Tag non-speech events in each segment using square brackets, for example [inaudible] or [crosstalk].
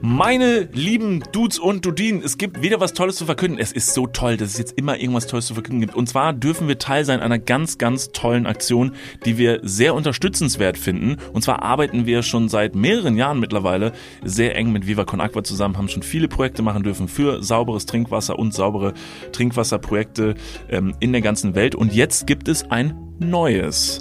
Meine lieben Dudes und Dudinen, es gibt wieder was Tolles zu verkünden. Es ist so toll, dass es jetzt immer irgendwas Tolles zu verkünden gibt. Und zwar dürfen wir Teil sein einer ganz, ganz tollen Aktion, die wir sehr unterstützenswert finden. Und zwar arbeiten wir schon seit mehreren Jahren mittlerweile sehr eng mit Viva Con Aqua zusammen, haben schon viele Projekte machen dürfen für sauberes Trinkwasser und saubere Trinkwasserprojekte ähm, in der ganzen Welt. Und jetzt gibt es ein neues.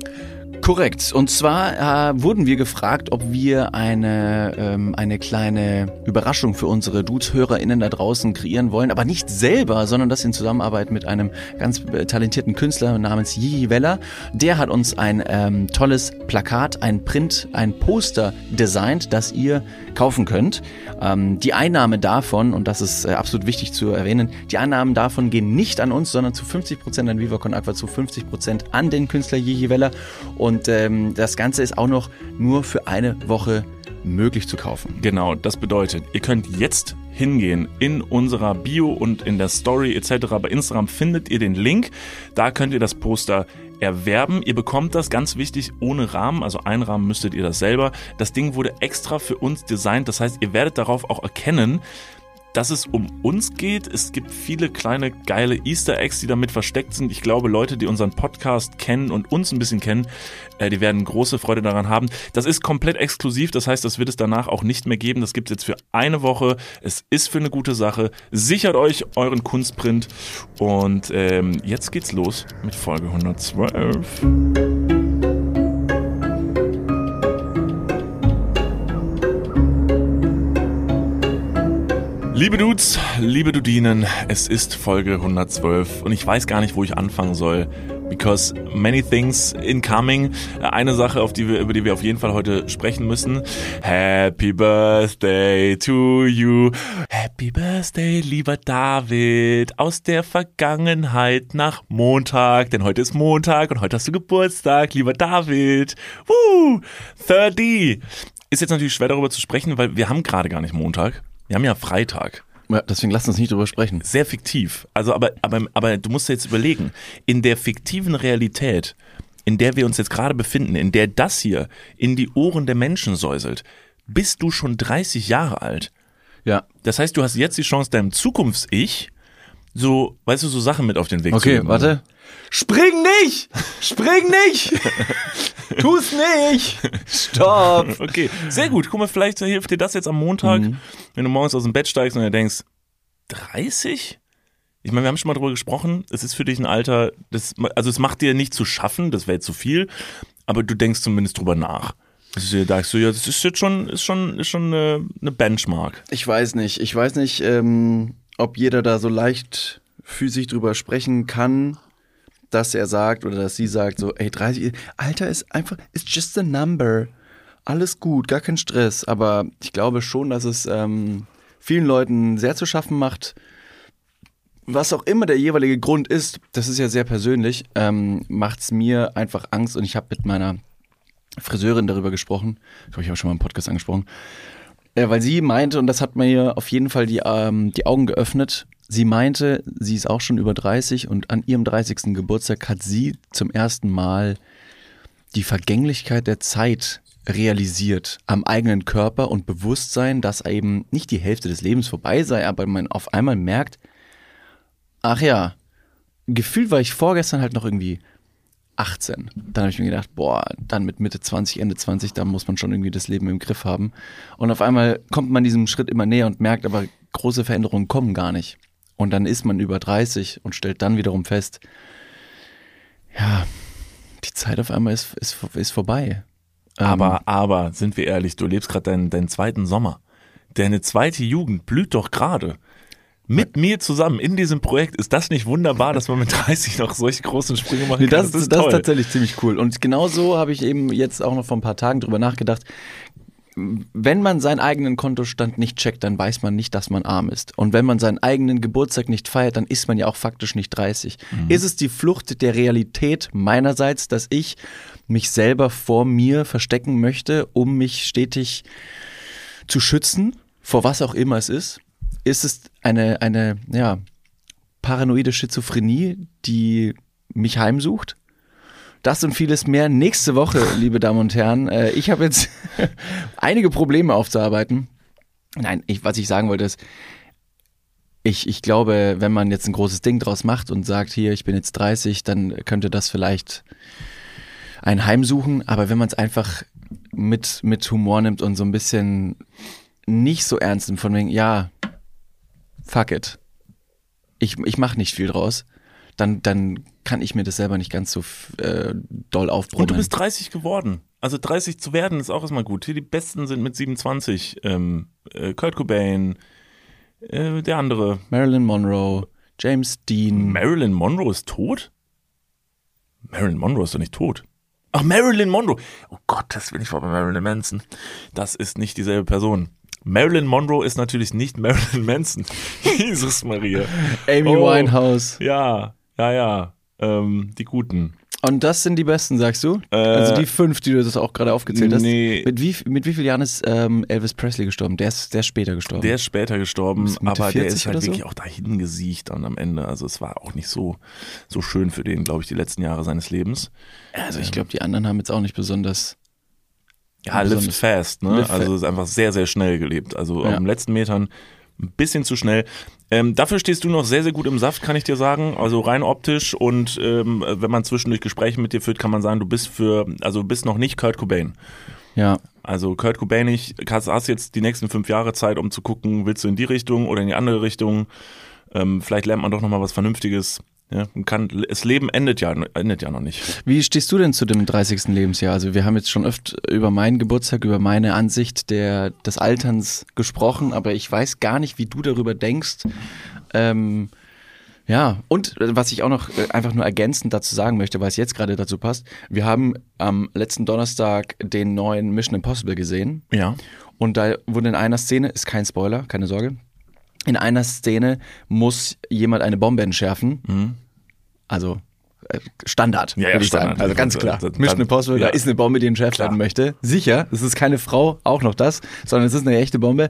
Korrekt. Und zwar äh, wurden wir gefragt, ob wir eine, ähm, eine kleine Überraschung für unsere Dudes-HörerInnen da draußen kreieren wollen, aber nicht selber, sondern das in Zusammenarbeit mit einem ganz äh, talentierten Künstler namens Yihi Weller. Der hat uns ein ähm, tolles Plakat, ein Print, ein Poster designt, das ihr kaufen könnt. Ähm, die Einnahme davon, und das ist äh, absolut wichtig zu erwähnen, die Einnahmen davon gehen nicht an uns, sondern zu 50 Prozent an Viva Aqua, zu 50 Prozent an den Künstler Yihi Weller. Und ähm, das Ganze ist auch noch nur für eine Woche möglich zu kaufen. Genau, das bedeutet, ihr könnt jetzt hingehen in unserer Bio und in der Story etc. Bei Instagram findet ihr den Link. Da könnt ihr das Poster erwerben. Ihr bekommt das ganz wichtig ohne Rahmen, also einrahmen müsstet ihr das selber. Das Ding wurde extra für uns designt, das heißt, ihr werdet darauf auch erkennen, dass es um uns geht. Es gibt viele kleine geile Easter Eggs, die damit versteckt sind. Ich glaube, Leute, die unseren Podcast kennen und uns ein bisschen kennen, äh, die werden große Freude daran haben. Das ist komplett exklusiv, das heißt, das wird es danach auch nicht mehr geben. Das gibt es jetzt für eine Woche. Es ist für eine gute Sache. Sichert euch euren Kunstprint und ähm, jetzt geht's los mit Folge 112. Liebe Dudes, liebe Dudinen, es ist Folge 112 und ich weiß gar nicht, wo ich anfangen soll. Because many things incoming. Eine Sache, auf die wir, über die wir auf jeden Fall heute sprechen müssen. Happy Birthday to you. Happy Birthday, lieber David. Aus der Vergangenheit nach Montag. Denn heute ist Montag und heute hast du Geburtstag, lieber David. Woo! 30. Ist jetzt natürlich schwer darüber zu sprechen, weil wir haben gerade gar nicht Montag. Wir haben ja Freitag. Ja, deswegen lass uns nicht drüber sprechen. Sehr fiktiv. Also, aber, aber, aber du musst jetzt überlegen, in der fiktiven Realität, in der wir uns jetzt gerade befinden, in der das hier in die Ohren der Menschen säuselt, bist du schon 30 Jahre alt. Ja. Das heißt, du hast jetzt die Chance, deinem Zukunfts-Ich so, weißt du, so Sachen mit auf den Weg zu Okay, geben. warte. Spring nicht! Spring nicht! [laughs] Tu's nicht! Stopp! [laughs] Okay, sehr gut. Guck mal, vielleicht hilft dir das jetzt am Montag, Mhm. wenn du morgens aus dem Bett steigst und dir denkst, 30? Ich meine, wir haben schon mal drüber gesprochen. Es ist für dich ein Alter, das, also es macht dir nicht zu schaffen, das wäre jetzt zu viel, aber du denkst zumindest drüber nach. Das ist, da sagst du, ja, das ist jetzt schon, ist schon, ist schon eine, eine Benchmark. Ich weiß nicht. Ich weiß nicht, ähm, ob jeder da so leicht physisch drüber sprechen kann, dass er sagt oder dass sie sagt, so, ey, 30, Alter ist einfach, it's just a number. Alles gut, gar kein Stress. Aber ich glaube schon, dass es ähm, vielen Leuten sehr zu schaffen macht. Was auch immer der jeweilige Grund ist, das ist ja sehr persönlich, ähm, macht es mir einfach Angst. Und ich habe mit meiner Friseurin darüber gesprochen. Ich glaube, ich habe schon mal im Podcast angesprochen. Äh, weil sie meinte, und das hat mir auf jeden Fall die, ähm, die Augen geöffnet, sie meinte, sie ist auch schon über 30 und an ihrem 30. Geburtstag hat sie zum ersten Mal die Vergänglichkeit der Zeit realisiert am eigenen Körper und Bewusstsein, dass eben nicht die Hälfte des Lebens vorbei sei, aber man auf einmal merkt, ach ja, gefühlt war ich vorgestern halt noch irgendwie 18. Dann habe ich mir gedacht, boah, dann mit Mitte 20, Ende 20, da muss man schon irgendwie das Leben im Griff haben. Und auf einmal kommt man diesem Schritt immer näher und merkt aber, große Veränderungen kommen gar nicht. Und dann ist man über 30 und stellt dann wiederum fest, ja, die Zeit auf einmal ist, ist, ist vorbei. Ähm, Aber, aber, sind wir ehrlich, du lebst gerade deinen, deinen zweiten Sommer. Deine zweite Jugend blüht doch gerade. Mit mir zusammen in diesem Projekt. Ist das nicht wunderbar, dass man mit 30 noch solche großen Sprünge machen kann? das, das, ist, tatsächlich ziemlich cool. Und genau so habe ich eben jetzt auch noch vor ein paar Tagen drüber nachgedacht. Wenn man seinen eigenen Kontostand nicht checkt, dann weiß man nicht, dass man arm ist. Und wenn man seinen eigenen Geburtstag nicht feiert, dann ist man ja auch faktisch nicht 30. Ist es die Flucht der Realität meinerseits, dass ich mich selber vor mir verstecken möchte, um mich stetig zu schützen, vor was auch immer es ist? Ist es eine, eine, ja, paranoide Schizophrenie, die mich heimsucht? Das und vieles mehr nächste Woche, [laughs] liebe Damen und Herren. Äh, ich habe jetzt [laughs] einige Probleme aufzuarbeiten. Nein, ich, was ich sagen wollte ist, ich, ich glaube, wenn man jetzt ein großes Ding draus macht und sagt, hier, ich bin jetzt 30, dann könnte das vielleicht ein Heim suchen. Aber wenn man es einfach mit, mit Humor nimmt und so ein bisschen nicht so ernst nimmt, von wegen, ja, fuck it. Ich, ich mache nicht viel draus. Dann, dann kann ich mir das selber nicht ganz so äh, doll aufbrummen. Und du bist 30 geworden. Also 30 zu werden ist auch erstmal gut. Hier die Besten sind mit 27. Ähm, äh, Kurt Cobain, äh, der andere. Marilyn Monroe, James Dean. Marilyn Monroe ist tot? Marilyn Monroe ist doch nicht tot. Ach, Marilyn Monroe. Oh Gott, das will ich vor bei Marilyn Manson. Das ist nicht dieselbe Person. Marilyn Monroe ist natürlich nicht [laughs] Marilyn Manson. Jesus Maria. Amy Oh. Winehouse. Ja, ja, ja. Ähm, die Guten. Und das sind die besten, sagst du? Äh, also die fünf, die du das auch gerade aufgezählt hast. nee. Mit wie, mit wie vielen Jahren ist ähm, Elvis Presley gestorben? Der ist, der ist später gestorben. Der ist später gestorben, Mitte aber der 40 ist halt so? wirklich auch dahin gesiegt dann am Ende. Also es war auch nicht so, so schön für den, glaube ich, die letzten Jahre seines Lebens. also ich glaube, die anderen haben jetzt auch nicht besonders. Ja, live fast, ne? Live also es ist einfach sehr, sehr schnell gelebt. Also Ja. auf den letzten Metern ein bisschen zu schnell. Ähm, dafür stehst du noch sehr, sehr gut im Saft, kann ich dir sagen. Also rein optisch und ähm, wenn man zwischendurch Gespräche mit dir führt, kann man sagen, du bist für, also du bist noch nicht Kurt Cobain. Ja. Also Kurt Cobain, ich hast, hast jetzt die nächsten fünf Jahre Zeit, um zu gucken, willst du in die Richtung oder in die andere Richtung. Ähm, vielleicht lernt man doch noch mal was Vernünftiges. Ja, kann, das Leben endet ja, endet ja noch nicht. Wie stehst du denn zu dem 30. Lebensjahr? Also wir haben jetzt schon oft über meinen Geburtstag, über meine Ansicht der, des Alterns gesprochen, aber ich weiß gar nicht, wie du darüber denkst. Ähm, ja, und was ich auch noch äh, einfach nur ergänzend dazu sagen möchte, weil es jetzt gerade dazu passt, wir haben am letzten Donnerstag den neuen Mission Impossible gesehen Ja. und da wurde in einer Szene, ist kein Spoiler, keine Sorge, in einer Szene muss jemand eine Bombe entschärfen. Also äh, Standard, Mhm. Ja, würde ich Standard. sagen. Also ganz klar. Mission Impossible, ja. da ist eine Bombe, die entschärft werden möchte. Sicher, es ist keine Frau, auch noch das, sondern es ist eine echte Bombe.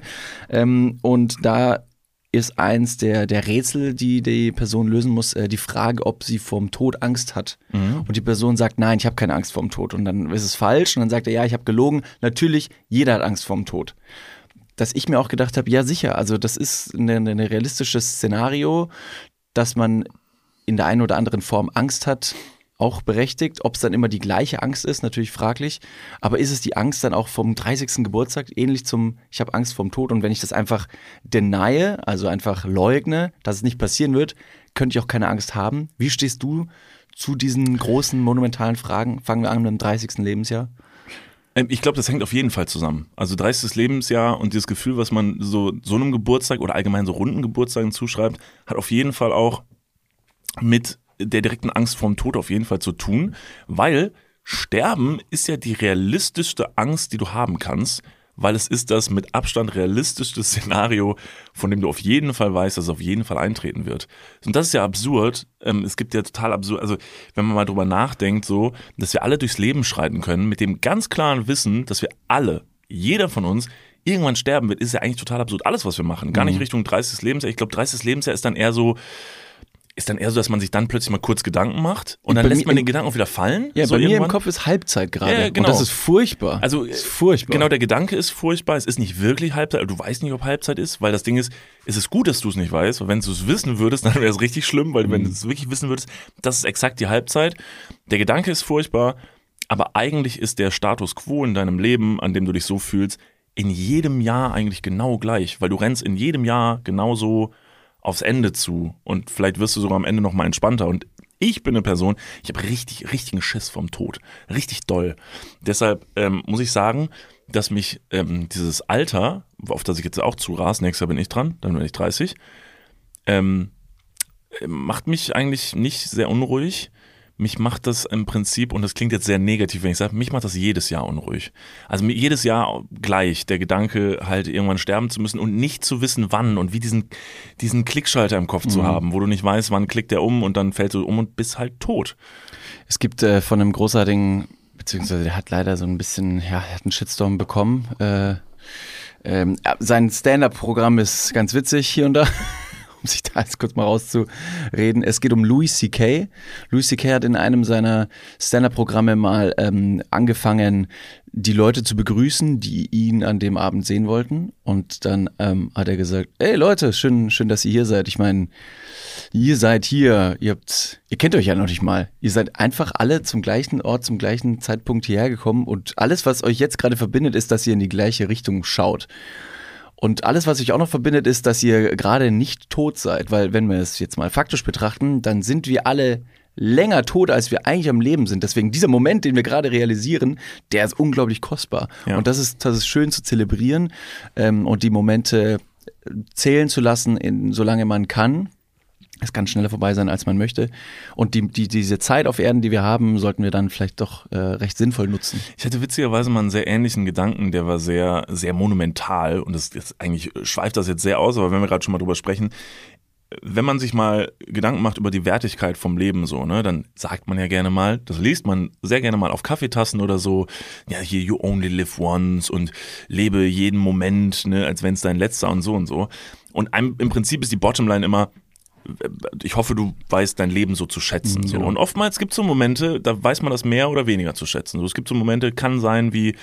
Ähm, und da ist eins der, der Rätsel, die die Person lösen muss, äh, die Frage, ob sie vorm Tod Angst hat. Mhm. Und die Person sagt, nein, ich habe keine Angst vorm Tod. Und dann ist es falsch. Und dann sagt er, ja, ich habe gelogen. Natürlich, jeder hat Angst vorm Tod dass ich mir auch gedacht habe, ja sicher, also das ist ein realistisches Szenario, dass man in der einen oder anderen Form Angst hat, auch berechtigt. Ob es dann immer die gleiche Angst ist, natürlich fraglich. Aber ist es die Angst dann auch vom 30. Geburtstag, ähnlich zum Ich habe Angst vorm Tod und wenn ich das einfach denie, also einfach leugne, dass es nicht passieren wird, könnte ich auch keine Angst haben. Wie stehst du zu diesen großen, monumentalen Fragen? Fangen wir an mit dem 30. Lebensjahr. Ähm, Ich glaube, das hängt auf jeden Fall zusammen. Also 30. Lebensjahr und dieses Gefühl, was man so, so einem Geburtstag oder allgemein so runden Geburtstagen zuschreibt, hat auf jeden Fall auch mit der direkten Angst vorm Tod auf jeden Fall zu tun, weil Sterben ist ja die realistischste Angst, die du haben kannst, weil es ist das mit Abstand realistischste Szenario, von dem du auf jeden Fall weißt, dass es auf jeden Fall eintreten wird. Und das ist ja absurd. Ähm, Es gibt ja total absurd, also wenn man mal drüber nachdenkt, so, dass wir alle durchs Leben schreiten können, mit dem ganz klaren Wissen, dass wir alle, jeder von uns, irgendwann sterben wird, ist ja eigentlich total absurd. Alles, was wir machen. Gar nicht Richtung 30. Lebensjahr. Ich glaube, 30. Lebensjahr ist dann eher so, ist dann eher so, dass man sich dann plötzlich mal kurz Gedanken macht und dann Bei lässt man den Gedanken auch wieder fallen. Ja, so bei mir im irgendwann. Kopf ist Halbzeit gerade. Ja, genau. Und das ist furchtbar. Also ist furchtbar. Genau, der Gedanke ist furchtbar. Es ist nicht wirklich Halbzeit. Du weißt nicht, ob Halbzeit ist, weil das Ding ist, es ist gut, dass du es nicht weißt, weil wenn du es wissen würdest, [laughs] dann wäre es richtig schlimm, weil wenn du es wirklich wissen würdest, das ist exakt die Halbzeit. Der Gedanke ist furchtbar, aber eigentlich ist der Status quo in deinem Leben, an dem du dich so fühlst, in jedem Jahr eigentlich genau gleich, weil du rennst in jedem Jahr genauso aufs Ende zu und vielleicht wirst du sogar am Ende noch mal entspannter und ich bin eine Person, ich habe richtig, richtigen Schiss vom Tod. Richtig doll. Deshalb ähm, muss ich sagen, dass mich ähm, dieses Alter, auf das ich jetzt auch zuras, nächstes Jahr bin ich dran, dann bin ich 30, ähm, äh, macht mich eigentlich nicht sehr unruhig. Mich macht das im Prinzip, und das klingt jetzt sehr negativ, wenn ich sage, mich macht das jedes Jahr unruhig. Also jedes Jahr gleich der Gedanke, halt irgendwann sterben zu müssen und nicht zu wissen, wann und wie diesen, diesen Klickschalter im Kopf zu haben, wo du nicht weißt, wann klickt der um und dann fällst du um und bist halt tot. Es gibt äh, von einem großartigen, beziehungsweise der hat leider so ein bisschen, ja, er hat einen Shitstorm bekommen. Äh, ähm, sein Stand-up-Programm ist ganz witzig hier und da. [laughs] um sich da jetzt kurz mal rauszureden. Es geht um Louis C.K. Louis C.K. hat in einem seiner Stand-Up-Programme mal ähm, angefangen, die Leute zu begrüßen, die ihn an dem Abend sehen wollten. Und dann ähm, hat er gesagt, hey Leute, schön, schön, dass ihr hier seid. Ich meine, ihr seid hier, ihr habt, ihr kennt euch ja noch nicht mal. Ihr seid einfach alle zum gleichen Ort, zum gleichen Zeitpunkt hierher gekommen und alles, was euch jetzt gerade verbindet, ist, dass ihr in die gleiche Richtung schaut. Und alles, was sich auch noch verbindet, ist, dass ihr gerade nicht tot seid, weil wenn wir es jetzt mal faktisch betrachten, dann sind wir alle länger tot, als wir eigentlich am Leben sind. Deswegen dieser Moment, den wir gerade realisieren, der ist unglaublich kostbar. Ja. Und das ist, das ist schön zu zelebrieren ähm, und die Momente zählen zu lassen, in, solange man kann. Es kann schneller vorbei sein, als man möchte. Und die, die, diese Zeit auf Erden, die wir haben, sollten wir dann vielleicht doch äh, recht sinnvoll nutzen. Ich hatte witzigerweise mal einen sehr ähnlichen Gedanken, der war sehr, sehr monumental und das, das eigentlich schweift das jetzt sehr aus, aber wenn wir gerade schon mal drüber sprechen, wenn man sich mal Gedanken macht über die Wertigkeit vom Leben so, ne, dann sagt man ja gerne mal, das liest man sehr gerne mal auf Kaffeetassen oder so, ja, hier you only live once und lebe jeden Moment, ne, als wenn es dein letzter und so und so. Und einem, im Prinzip ist die Bottomline immer, ich hoffe, du weißt dein Leben so zu schätzen. So. Genau. Und oftmals gibt es so Momente, da weiß man das mehr oder weniger zu schätzen. So, es gibt so Momente, kann sein, wie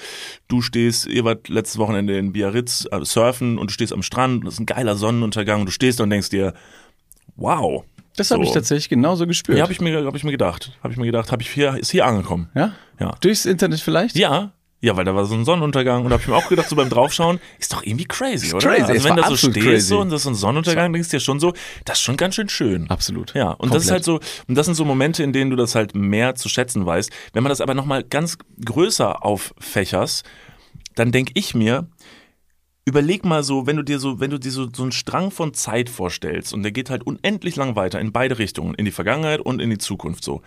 du stehst, ihr wart letztes Wochenende in Biarritz äh, surfen und du stehst am Strand und es ist ein geiler Sonnenuntergang und du stehst und denkst dir, wow. Das habe So. ich tatsächlich genauso gespürt. Ja, habe ich mir, hab ich mir gedacht. Habe ich mir gedacht, habe ich hier, ist hier angekommen. ja? Ja. Durchs Internet vielleicht? Ja. Ja, weil da war so ein Sonnenuntergang und da habe ich mir auch gedacht, so beim Draufschauen, ist doch irgendwie crazy, oder? crazy, Also wenn du so stehst crazy. so und das ist so ein Sonnenuntergang, denkst du dir schon so, das ist schon ganz schön schön. Absolut. Ja, und das ist halt so, und das sind so Momente, in denen du das halt mehr zu schätzen weißt. Wenn man das aber nochmal ganz größer auffächerst, dann denke ich mir, überleg mal so, wenn du dir so, wenn du dir so, so einen Strang von Zeit vorstellst und der geht halt unendlich lang weiter in beide Richtungen, in die Vergangenheit und in die Zukunft so.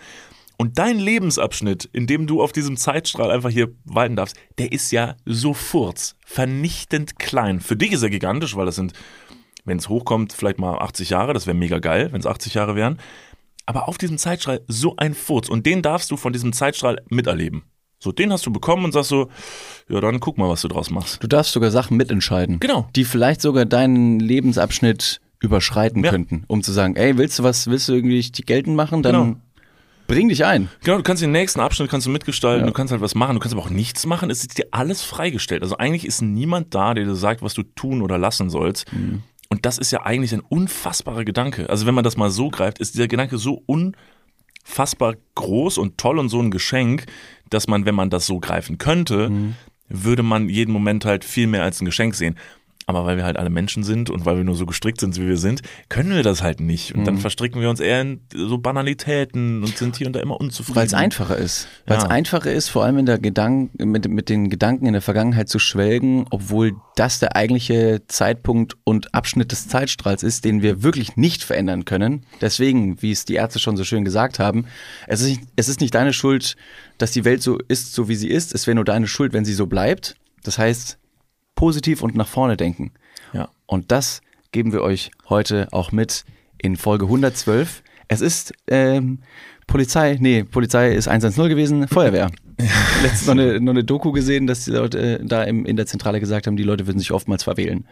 Und dein Lebensabschnitt, in dem du auf diesem Zeitstrahl einfach hier walten darfst, der ist ja so furz, vernichtend klein. Für dich ist er gigantisch, weil das sind, wenn es hochkommt, vielleicht mal 80 Jahre, das wäre mega geil, wenn es 80 Jahre wären. Aber auf diesem Zeitstrahl so ein Furz und den darfst du von diesem Zeitstrahl miterleben. So, den hast du bekommen und sagst so, ja, dann guck mal, was du draus machst. Du darfst sogar Sachen mitentscheiden. Genau. Die vielleicht sogar deinen Lebensabschnitt überschreiten Ja. könnten, um zu sagen, ey, willst du was, willst du irgendwie die geltend machen? Dann Genau. Bring dich ein. Genau, du kannst den nächsten Abschnitt kannst du mitgestalten, Ja. du kannst halt was machen, du kannst aber auch nichts machen. Es ist dir alles freigestellt. Also eigentlich ist niemand da, der dir sagt, was du tun oder lassen sollst. Und das ist ja eigentlich ein unfassbarer Gedanke. Also wenn man das mal so greift, ist dieser Gedanke so unfassbar groß und toll und so ein Geschenk, dass man, wenn man das so greifen könnte, würde man jeden Moment halt viel mehr als ein Geschenk sehen. Aber weil wir halt alle Menschen sind und weil wir nur so gestrickt sind, wie wir sind, können wir das halt nicht. Und dann verstricken wir uns eher in so Banalitäten und sind hier und da immer unzufrieden. Weil es einfacher ist. Weil es Ja. einfacher ist, vor allem in der Gedanken, mit, mit den Gedanken in der Vergangenheit zu schwelgen, obwohl das der eigentliche Zeitpunkt und Abschnitt des Zeitstrahls ist, den wir wirklich nicht verändern können. Deswegen, wie es die Ärzte schon so schön gesagt haben, es ist, es ist nicht deine Schuld, dass die Welt so ist, so wie sie ist. Es wäre nur deine Schuld, wenn sie so bleibt. Das heißt, positiv und nach vorne denken. Ja. Und das geben wir euch heute auch mit in Folge 112. Es ist ähm, Polizei, nee, Polizei ist 110 gewesen, Feuerwehr. [laughs] Letztens noch eine, noch eine Doku gesehen, dass die Leute äh, da im, in der Zentrale gesagt haben, die Leute würden sich oftmals verwählen.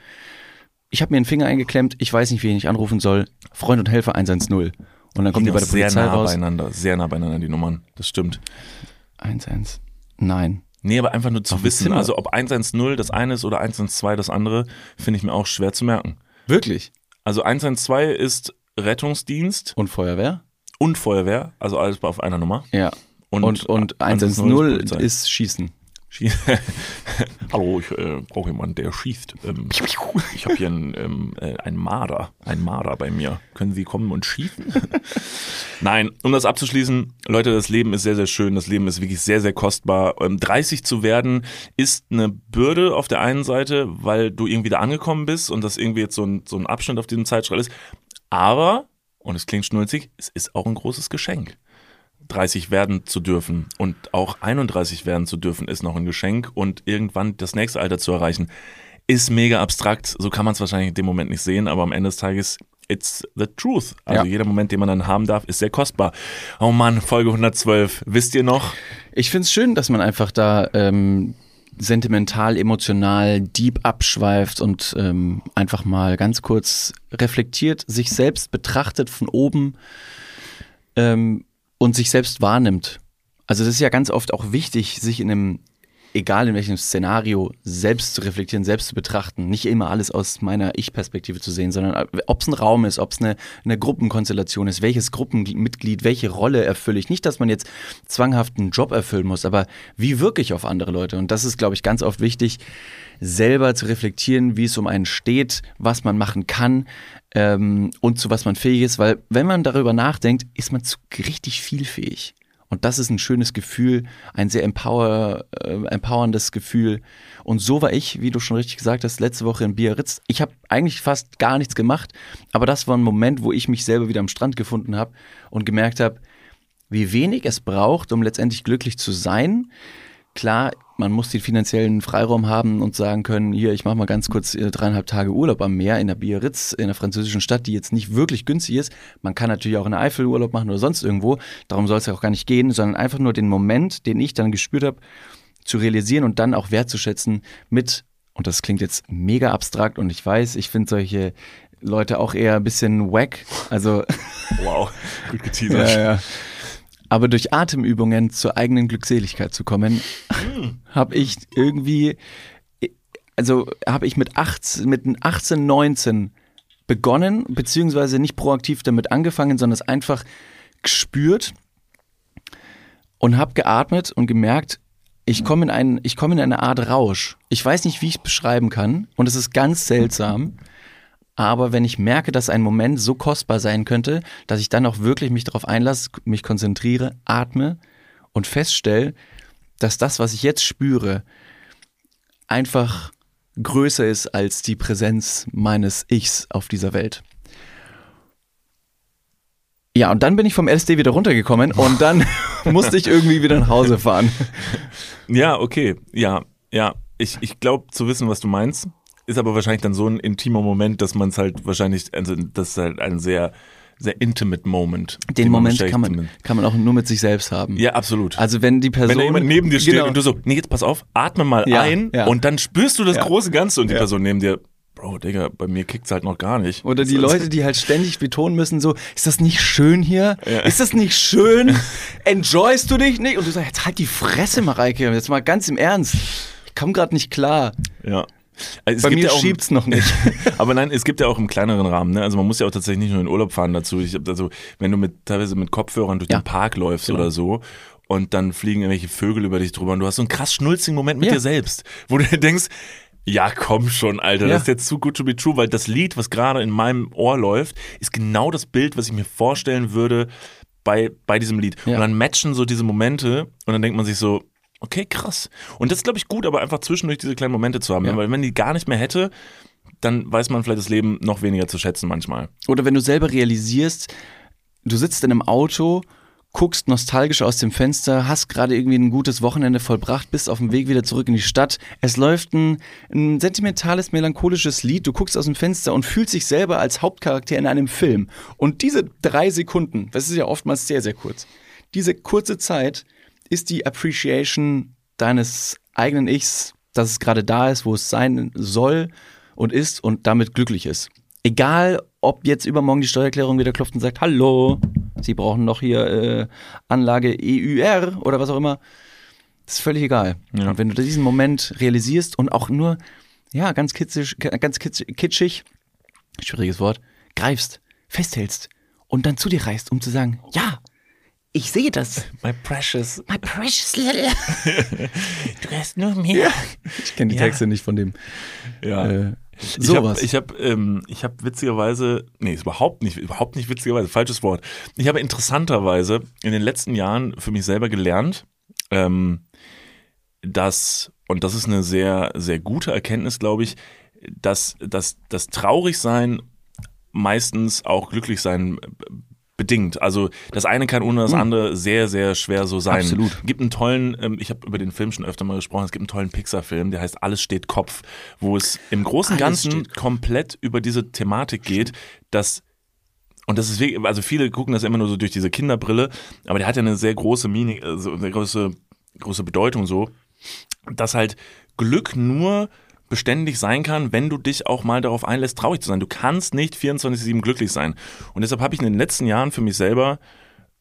Ich habe mir einen Finger eingeklemmt, ich weiß nicht, wen ich anrufen soll. Freund und Helfer 110. Und dann kommen die bei der sehr Polizei nah raus. beieinander, sehr nah beieinander die Nummern. Das stimmt. 110. Nein. Nee, aber einfach nur zu dem wissen, also ob 110 das eine ist oder 112 das andere, finde ich mir auch schwer zu merken. Wirklich? Also 112 ist Rettungsdienst Und Feuerwehr? und Feuerwehr, also alles auf einer Nummer. Ja. Und, Und, und 110 Polizei. ist Schießen. [laughs] Hallo, ich äh, brauche jemanden, der schießt. Ähm, ich habe hier einen, ähm, äh, einen Marder, einen Marder bei mir. Können Sie kommen und schießen? [laughs] Nein, um das abzuschließen, Leute, das Leben ist sehr, sehr schön. Das Leben ist wirklich sehr, sehr kostbar. Ähm, 30 zu werden ist eine Bürde auf der einen Seite, weil du irgendwie da angekommen bist und das irgendwie jetzt so ein, so ein Abschnitt auf diesem Zeitstrahl ist. Aber, und es klingt schnulzig, es ist auch ein großes Geschenk. 30 werden zu dürfen und auch 31 werden zu dürfen, ist noch ein Geschenk und irgendwann das nächste Alter zu erreichen, ist mega abstrakt. So kann man es wahrscheinlich in dem Moment nicht sehen, aber am Ende des Tages, it's the truth. Also Ja. jeder Moment, den man dann haben darf, ist sehr kostbar. Oh Mann, Folge 112. Wisst ihr noch? Ich finde es schön, dass man einfach da ähm, sentimental, emotional, deep abschweift und ähm, einfach mal ganz kurz reflektiert, sich selbst betrachtet von oben ähm, und sich selbst wahrnimmt. Also das ist ja ganz oft auch wichtig, sich in einem egal in welchem Szenario, selbst zu reflektieren, selbst zu betrachten. Nicht immer alles aus meiner Ich-Perspektive zu sehen, sondern äh, ob es ein Raum ist, ob es eine, eine Gruppenkonstellation ist, welches Gruppenmitglied, welche Rolle erfülle ich. Nicht, dass man jetzt zwanghaft einen Job erfüllen muss, aber wie wirke ich auf andere Leute? Und das ist, glaube ich, ganz oft wichtig, selber zu reflektieren, wie es um einen steht, was man machen kann ähm, und zu was man fähig ist. Weil wenn man darüber nachdenkt, ist man zu richtig viel fähig. Und das ist ein schönes Gefühl, ein sehr empower, äh, empowerndes Gefühl. Und so war ich, wie du schon richtig gesagt hast, letzte Woche in Biarritz. Ich habe eigentlich fast gar nichts gemacht, aber das war ein Moment, wo ich mich selber wieder am Strand gefunden habe und gemerkt habe, wie wenig es braucht, um letztendlich glücklich zu sein. Klar, man muss den finanziellen Freiraum haben und sagen können, hier, ich mache mal ganz kurz äh, dreieinhalb Tage Urlaub am Meer in der Biarritz, in einer französischen Stadt, die jetzt nicht wirklich günstig ist. Man kann natürlich auch in der Eifel Urlaub machen oder sonst irgendwo. Darum soll es ja auch gar nicht gehen, sondern einfach nur den Moment, den ich dann gespürt habe, zu realisieren und dann auch wertzuschätzen mit, und das klingt jetzt mega abstrakt und ich weiß, ich finde solche Leute auch eher ein bisschen wack. Also. Wow, gut geteasert. [laughs] ja, ja. Aber durch Atemübungen zur eigenen Glückseligkeit zu kommen, hm. habe ich irgendwie, also habe ich mit 18, mit 18, 19 begonnen, beziehungsweise nicht proaktiv damit angefangen, sondern es einfach gespürt und habe geatmet und gemerkt, ich komme in, einen, ich komme in eine Art Rausch. Ich weiß nicht, wie ich es beschreiben kann und es ist ganz seltsam. Aber wenn ich merke, dass ein Moment so kostbar sein könnte, dass ich dann auch wirklich mich darauf einlasse, mich konzentriere, atme und feststelle, dass das, was ich jetzt spüre, einfach größer ist als die Präsenz meines Ichs auf dieser Welt. Ja, und dann bin ich vom LSD wieder runtergekommen und [laughs] dann [laughs] musste ich irgendwie wieder nach Hause fahren. Ja, okay. Ja, ja. Ich, ich glaube zu wissen, was du meinst ist aber wahrscheinlich dann so ein intimer Moment, dass man es halt wahrscheinlich, also das ist halt ein sehr sehr intimate Moment. Den Moment kann man, kann man auch nur mit sich selbst haben. Ja, absolut. Also wenn die Person... Wenn da jemand neben dir steht genau. und du so, nee, jetzt pass auf, atme mal ja, ein ja. und dann spürst du das ja. große Ganze und die Person neben dir, Bro, Digga, bei mir kickt's halt noch gar nicht. Oder die Leute, die halt ständig betonen müssen, so, ist das nicht schön hier? Ist das nicht schön? [laughs] Enjoyst du dich nicht? Und du sagst, jetzt halt die Fresse, Mareike, jetzt mal ganz im Ernst. Ich komm gerade nicht klar. Ja. Also Bei mir ja schiebt's noch nicht. [laughs] aber nein, es gibt ja auch im kleineren Rahmen. Ne? Also man muss ja auch tatsächlich nicht nur in Urlaub fahren dazu. Ich also, wenn du mit teilweise mit Kopfhörern durch ja. den Park läufst genau. oder so und dann fliegen irgendwelche Vögel über dich drüber und du hast so einen krass schnulzigen Moment mit ja. dir selbst, wo du denkst, ja, komm schon, Alter, ja. das ist jetzt zu good to be true, weil das Lied, was gerade in meinem Ohr läuft, ist genau das Bild, was ich mir vorstellen würde bei, bei diesem Lied. Ja. Und dann matchen so diese Momente und dann denkt man sich so, Okay, krass. Und das ist, glaube ich, gut, aber einfach zwischendurch diese kleinen Momente zu haben. Ja. Weil wenn die gar nicht mehr hätte, dann weiß man vielleicht das Leben noch weniger zu schätzen manchmal. Oder wenn du selber realisierst, du sitzt in einem Auto, guckst nostalgisch aus dem Fenster, hast gerade irgendwie ein gutes Wochenende vollbracht, bist auf dem Weg wieder zurück in die Stadt. Es läuft ein, ein sentimentales, melancholisches Lied. Du guckst aus dem Fenster und fühlst dich selber als Hauptcharakter in einem Film. Und diese drei Sekunden, das ist ja oftmals sehr, sehr kurz, diese kurze Zeit ist die Appreciation deines eigenen Ichs, dass es gerade da ist, wo es sein soll und ist und damit glücklich ist. Egal, ob jetzt übermorgen die Steuererklärung wieder klopft und sagt, hallo, Sie brauchen noch hier äh, Anlage EUR oder was auch immer. Das ist völlig egal. Ja. Und wenn du diesen Moment realisierst und auch nur, ja, ganz kitschig, ganz kitschig, schwieriges Wort, greifst, festhältst und dann zu dir reißt, um zu sagen, ja, ich sehe das. My precious. My precious little. [laughs] du hast nur mir. Ja. Ich kenne die ja. Texte nicht von dem. Ja. Äh, sowas. Ich habe, ich habe, ähm, ich habe witzigerweise, nee, ist überhaupt nicht, überhaupt nicht witzigerweise, falsches Wort. Ich habe interessanterweise in den letzten Jahren für mich selber gelernt, ähm, dass, und das ist eine sehr, sehr gute Erkenntnis, glaube ich, dass, dass das Traurigsein meistens auch glücklich sein bedingt. Also das eine kann ohne das hm. andere sehr, sehr schwer so sein. Absolut. Gibt einen tollen, ähm, ich habe über den Film schon öfter mal gesprochen, es gibt einen tollen Pixar-Film, der heißt Alles steht Kopf, wo es im Großen und Ganzen komplett über diese Thematik geht, dass und das ist wirklich, also viele gucken das immer nur so durch diese Kinderbrille, aber der hat ja eine sehr große Meaning, also eine große, große Bedeutung so. dass halt Glück nur beständig sein kann, wenn du dich auch mal darauf einlässt, traurig zu sein. Du kannst nicht 24-7 glücklich sein. Und deshalb habe ich in den letzten Jahren für mich selber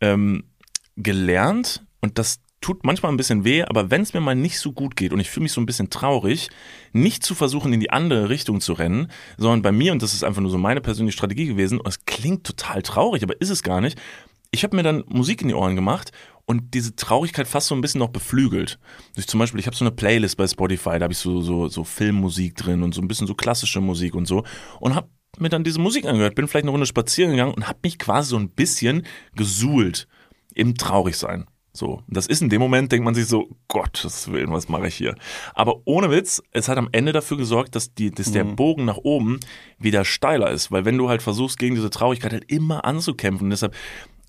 ähm, gelernt, und das tut manchmal ein bisschen weh, aber wenn es mir mal nicht so gut geht und ich fühle mich so ein bisschen traurig, nicht zu versuchen, in die andere Richtung zu rennen, sondern bei mir, und das ist einfach nur so meine persönliche Strategie gewesen, und es klingt total traurig, aber ist es gar nicht. Ich habe mir dann Musik in die Ohren gemacht und diese Traurigkeit fast so ein bisschen noch beflügelt. Durch zum Beispiel, ich habe so eine Playlist bei Spotify, da habe ich so, so, so Filmmusik drin und so ein bisschen so klassische Musik und so und habe mir dann diese Musik angehört, bin vielleicht eine Runde spazieren gegangen und habe mich quasi so ein bisschen gesuhlt im Traurigsein. So, das ist in dem Moment, denkt man sich so, Gottes Willen, was mache ich hier? Aber ohne Witz, es hat am Ende dafür gesorgt, dass, die, dass der Mhm. Bogen nach oben wieder steiler ist. Weil wenn du halt versuchst, gegen diese Traurigkeit halt immer anzukämpfen, deshalb,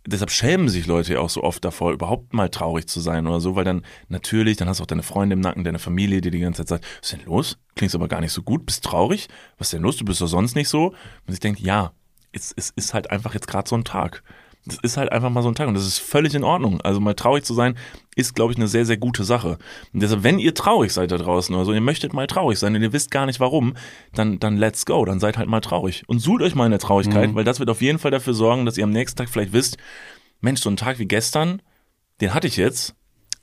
deshalb schämen sich Leute ja auch so oft davor, überhaupt mal traurig zu sein oder so, weil dann natürlich, dann hast du auch deine Freunde im Nacken, deine Familie, die die ganze Zeit sagt, was ist denn los? Klingst aber gar nicht so gut, bist traurig? Was ist denn los? Du bist doch sonst nicht so. Und ich denke, ja, es, es ist halt einfach jetzt gerade so ein Tag. Das ist halt einfach mal so ein Tag und das ist völlig in Ordnung. Also mal traurig zu sein, ist, glaube ich, eine sehr, sehr gute Sache. Und deshalb, wenn ihr traurig seid da draußen oder so, ihr möchtet mal traurig sein und ihr wisst gar nicht warum, dann, dann let's go, dann seid halt mal traurig. Und sucht euch mal eine Traurigkeit, weil das wird auf jeden Fall dafür sorgen, dass ihr am nächsten Tag vielleicht wisst, Mensch, so ein Tag wie gestern, den hatte ich jetzt,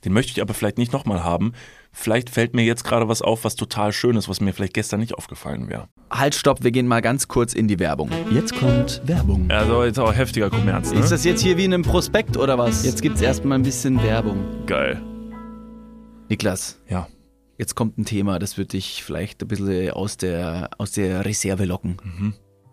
den möchte ich aber vielleicht nicht nochmal haben. Vielleicht fällt mir jetzt gerade was auf, was total schön ist, was mir vielleicht gestern nicht aufgefallen wäre. Halt, stopp, wir gehen mal ganz kurz in die Werbung. Jetzt kommt Werbung. Also jetzt auch heftiger Kommerz, ne? Ist das jetzt hier wie in einem Prospekt oder was? Jetzt gibt's erstmal ein bisschen Werbung. geil? Niklas, Ja. jetzt kommt ein Thema, das wird dich vielleicht ein bisschen aus der, aus der Reserve locken. Mhm.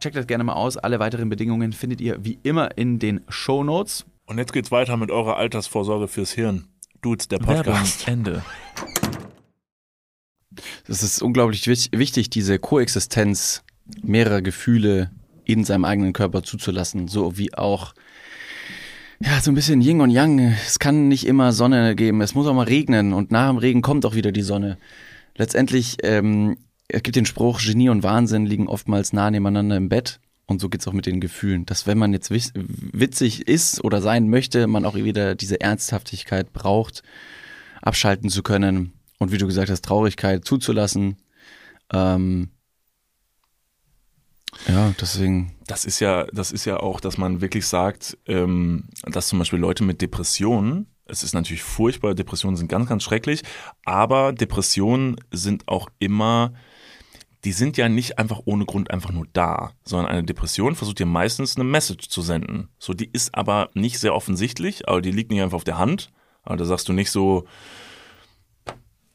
Checkt das gerne mal aus. Alle weiteren Bedingungen findet ihr wie immer in den Show Notes. Und jetzt geht's weiter mit eurer Altersvorsorge fürs Hirn. Dudes, der Podcast. Ende. Es ist unglaublich wich- wichtig, diese Koexistenz mehrerer Gefühle in seinem eigenen Körper zuzulassen, so wie auch ja, so ein bisschen Yin und Yang. Es kann nicht immer Sonne geben. Es muss auch mal regnen und nach dem Regen kommt auch wieder die Sonne. Letztendlich, ähm, es gibt den Spruch, Genie und Wahnsinn liegen oftmals nah nebeneinander im Bett. Und so geht's auch mit den Gefühlen. Dass wenn man jetzt witzig ist oder sein möchte, man auch wieder diese Ernsthaftigkeit braucht, abschalten zu können. Und wie du gesagt hast, Traurigkeit zuzulassen. Ähm, ja, deswegen. Das ist ja, das ist ja auch, dass man wirklich sagt, ähm, dass zum Beispiel Leute mit Depressionen, es ist natürlich furchtbar, Depressionen sind ganz, ganz schrecklich, aber Depressionen sind auch immer, die sind ja nicht einfach ohne Grund einfach nur da, sondern eine Depression versucht dir meistens eine Message zu senden. So, die ist aber nicht sehr offensichtlich, aber die liegt nicht einfach auf der Hand. Aber da sagst du nicht so,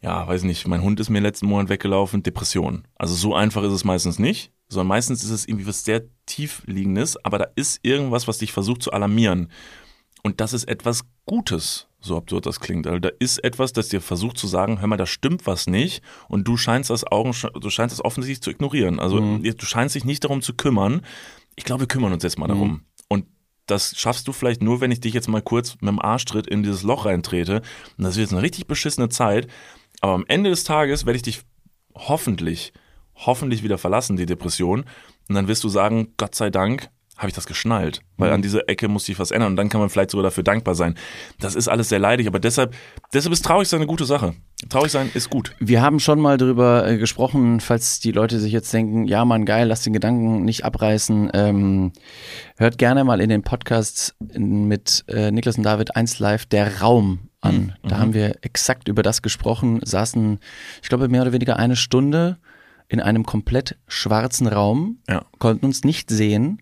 ja, weiß nicht, mein Hund ist mir letzten Monat weggelaufen, Depression. Also so einfach ist es meistens nicht, sondern meistens ist es irgendwie was sehr tiefliegendes, aber da ist irgendwas, was dich versucht zu alarmieren. Und das ist etwas Gutes, so absurd das klingt. Also da ist etwas, das dir versucht zu sagen, hör mal, da stimmt was nicht und du scheinst das Augen, du scheinst das offensichtlich zu ignorieren. Also du scheinst dich nicht darum zu kümmern. Ich glaube, wir kümmern uns jetzt mal darum. Und das schaffst du vielleicht nur, wenn ich dich jetzt mal kurz mit dem Arschtritt in dieses Loch reintrete. Und das wird jetzt eine richtig beschissene Zeit. Aber am Ende des Tages werde ich dich hoffentlich, hoffentlich wieder verlassen, die Depression. Und dann wirst du sagen, Gott sei Dank habe ich das geschnallt. Weil an dieser Ecke musste ich was ändern. Und dann kann man vielleicht sogar dafür dankbar sein. Das ist alles sehr leidig. Aber deshalb, deshalb ist traurig sein eine gute Sache. Traurig sein ist gut. Wir haben schon mal drüber äh, gesprochen, falls die Leute sich jetzt denken, ja Mann, geil, lass den Gedanken nicht abreißen. Ähm, hört gerne mal in den Podcast mit äh, Niklas und David 1 Live, der Raum an. Da haben wir exakt über das gesprochen, saßen, ich glaube, mehr oder weniger eine Stunde in einem komplett schwarzen Raum, Ja. konnten uns nicht sehen,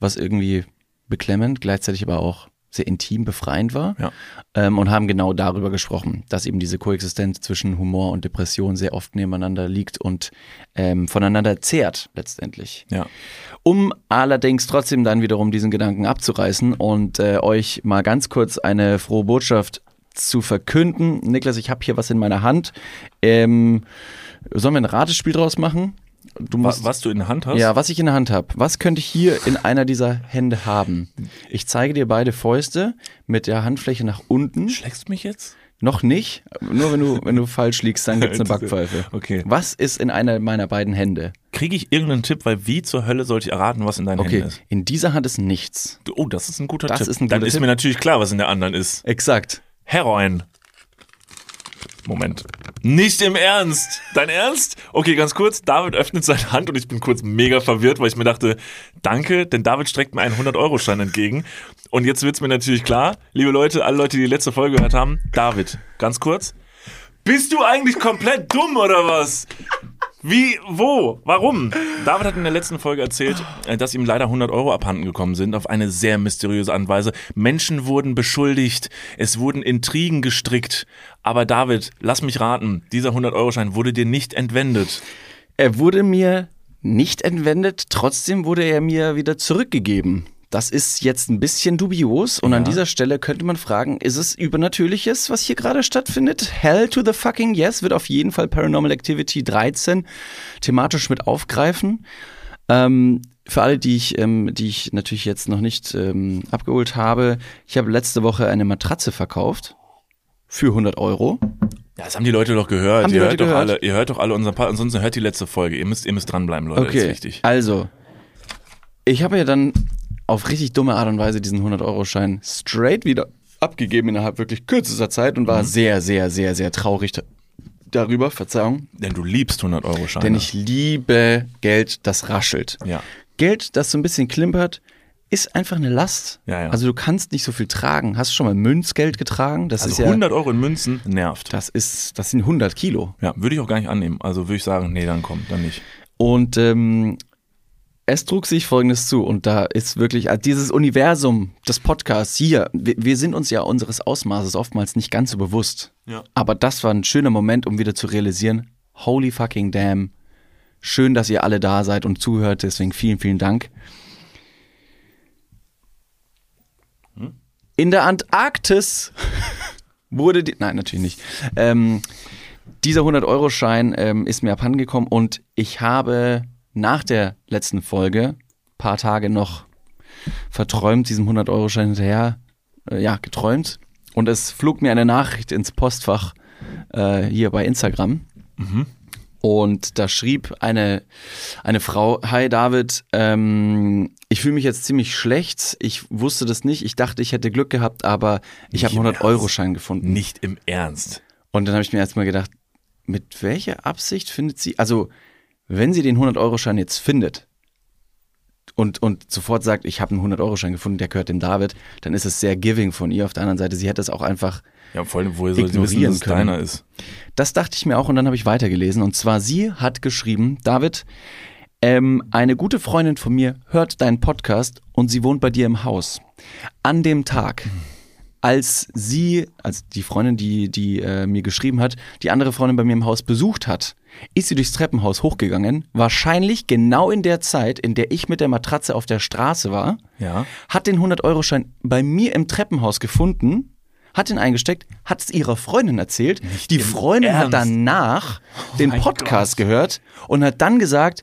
was irgendwie beklemmend, gleichzeitig aber auch sehr intim, befreiend war Ja. ähm, und haben genau darüber gesprochen, dass eben diese Koexistenz zwischen Humor und Depression sehr oft nebeneinander liegt und ähm, voneinander zehrt letztendlich. Ja. Um allerdings trotzdem dann wiederum diesen Gedanken abzureißen und äh, euch mal ganz kurz eine frohe Botschaft zu verkünden. Niklas, ich habe hier was in meiner Hand. Ähm, sollen wir ein Ratespiel draus machen? Du Was, was du in der Hand hast? ja, was ich in der Hand habe. Was könnte ich hier in einer dieser Hände haben? Ich zeige dir beide Fäuste mit der Handfläche nach unten. Schlägst du mich jetzt? Noch nicht. Nur wenn du, wenn du falsch liegst, dann gibt's eine [laughs] Backpfeife. Okay. Was ist in einer meiner beiden Hände? Kriege ich irgendeinen Tipp, weil wie zur Hölle sollte ich erraten, was in deinen Okay, Händen ist? in dieser Hand ist nichts. Oh, das ist ein guter Das Tipp. ist ein Dann guter ist Tipp. mir natürlich klar, was in der anderen ist. Exakt. Heroin. Moment. Nicht im Ernst. Dein Ernst? Okay, ganz kurz. David öffnet seine Hand und ich bin kurz mega verwirrt, weil ich mir dachte, danke, denn David streckt mir einen 100-Euro-Schein entgegen. Und jetzt wird's mir natürlich klar, liebe Leute, alle Leute, die die letzte Folge gehört haben, David, ganz kurz. Bist du eigentlich komplett dumm oder was? Wie, wo, warum? David hat in der letzten Folge erzählt, äh, dass ihm leider 100 Euro abhanden gekommen sind auf eine sehr mysteriöse Art und Weise. Menschen wurden beschuldigt, es wurden Intrigen gestrickt. Aber David, lass mich raten, dieser 100-Euro-Schein wurde dir nicht entwendet. Er wurde mir nicht entwendet, trotzdem wurde er mir wieder zurückgegeben. Das ist jetzt ein bisschen dubios und an dieser Stelle könnte man fragen, ist es Übernatürliches, was hier gerade stattfindet? Hell to the fucking yes wird auf jeden Fall Paranormal Activity 13 thematisch mit aufgreifen. Ähm, für alle, die ich, ähm, die ich natürlich jetzt noch nicht ähm, abgeholt habe, ich habe letzte Woche eine Matratze verkauft für 100 Euro. Ja, das haben die Leute doch gehört. Haben die ihr, hört doch gehört? alle, ihr hört doch alle unseren Part, ansonsten hört die letzte Folge. Ihr müsst, ihr müsst dranbleiben, Leute, das ist wichtig. Also, ich habe ja dann auf richtig dumme Art und Weise diesen 100-Euro-Schein straight wieder abgegeben innerhalb wirklich kürzester Zeit und war Mhm. sehr, sehr, sehr, sehr traurig da- darüber, Verzeihung. Denn du liebst 100-Euro-Scheine. Denn ich liebe Geld, das raschelt. Ja. Geld, das so ein bisschen klimpert, ist einfach eine Last. Ja, ja. Also du kannst nicht so viel tragen. Hast du schon mal Münzgeld getragen? Das Also ist ja, 100 Euro in Münzen nervt. das ist, das sind 100 Kilo. Ja, würde ich auch gar nicht annehmen. Also würde ich sagen, nee, dann komm, dann nicht. Und ähm, es trug sich Folgendes zu. Und da ist wirklich also dieses Universum des Podcasts hier. Wir, wir sind uns ja unseres Ausmaßes oftmals nicht ganz so bewusst. Ja. Aber das war ein schöner Moment, um wieder zu realisieren, holy fucking damn. Schön, dass ihr alle da seid und zuhört. Deswegen vielen, vielen Dank. In der Antarktis [laughs] wurde die. Nein, natürlich nicht. Ähm, dieser 100-Euro-Schein ähm, ist mir abhandengekommen und ich habe nach der letzten Folge paar Tage noch verträumt diesem 100-Euro-Schein hinterher äh, ja, geträumt und es flog mir eine Nachricht ins Postfach äh, hier bei Instagram. Und da schrieb eine, eine Frau, Hi David, ähm, ich fühle mich jetzt ziemlich schlecht. Ich wusste das nicht. Ich dachte, ich hätte Glück gehabt, aber ich habe einen im Ernst? 100-Euro-Schein gefunden. Nicht im Ernst. Und dann habe ich mir erstmal gedacht, mit welcher Absicht findet sie, also wenn sie den 100-Euro-Schein jetzt findet und, und sofort sagt, ich habe einen 100-Euro-Schein gefunden, der gehört dem David, dann ist es sehr giving von ihr. Auf der anderen Seite, sie hätte es auch einfach Ja, vor allem, woher soll sie wissen, dass es können. deiner ist? Das dachte ich mir auch und dann habe ich weitergelesen. Und zwar, sie hat geschrieben, David, ähm, eine gute Freundin von mir hört deinen Podcast und sie wohnt bei dir im Haus. An dem Tag, als sie, als die Freundin, die, die äh, mir geschrieben hat, die andere Freundin bei mir im Haus besucht hat, ist sie durchs Treppenhaus hochgegangen, wahrscheinlich genau in der Zeit, in der ich mit der Matratze auf der Straße war, Ja. hat den 100-Euro-Schein bei mir im Treppenhaus gefunden, hat ihn eingesteckt, hat es ihrer Freundin erzählt. die im Freundin hat Ernst? danach den mein Podcast gehört und hat dann gesagt,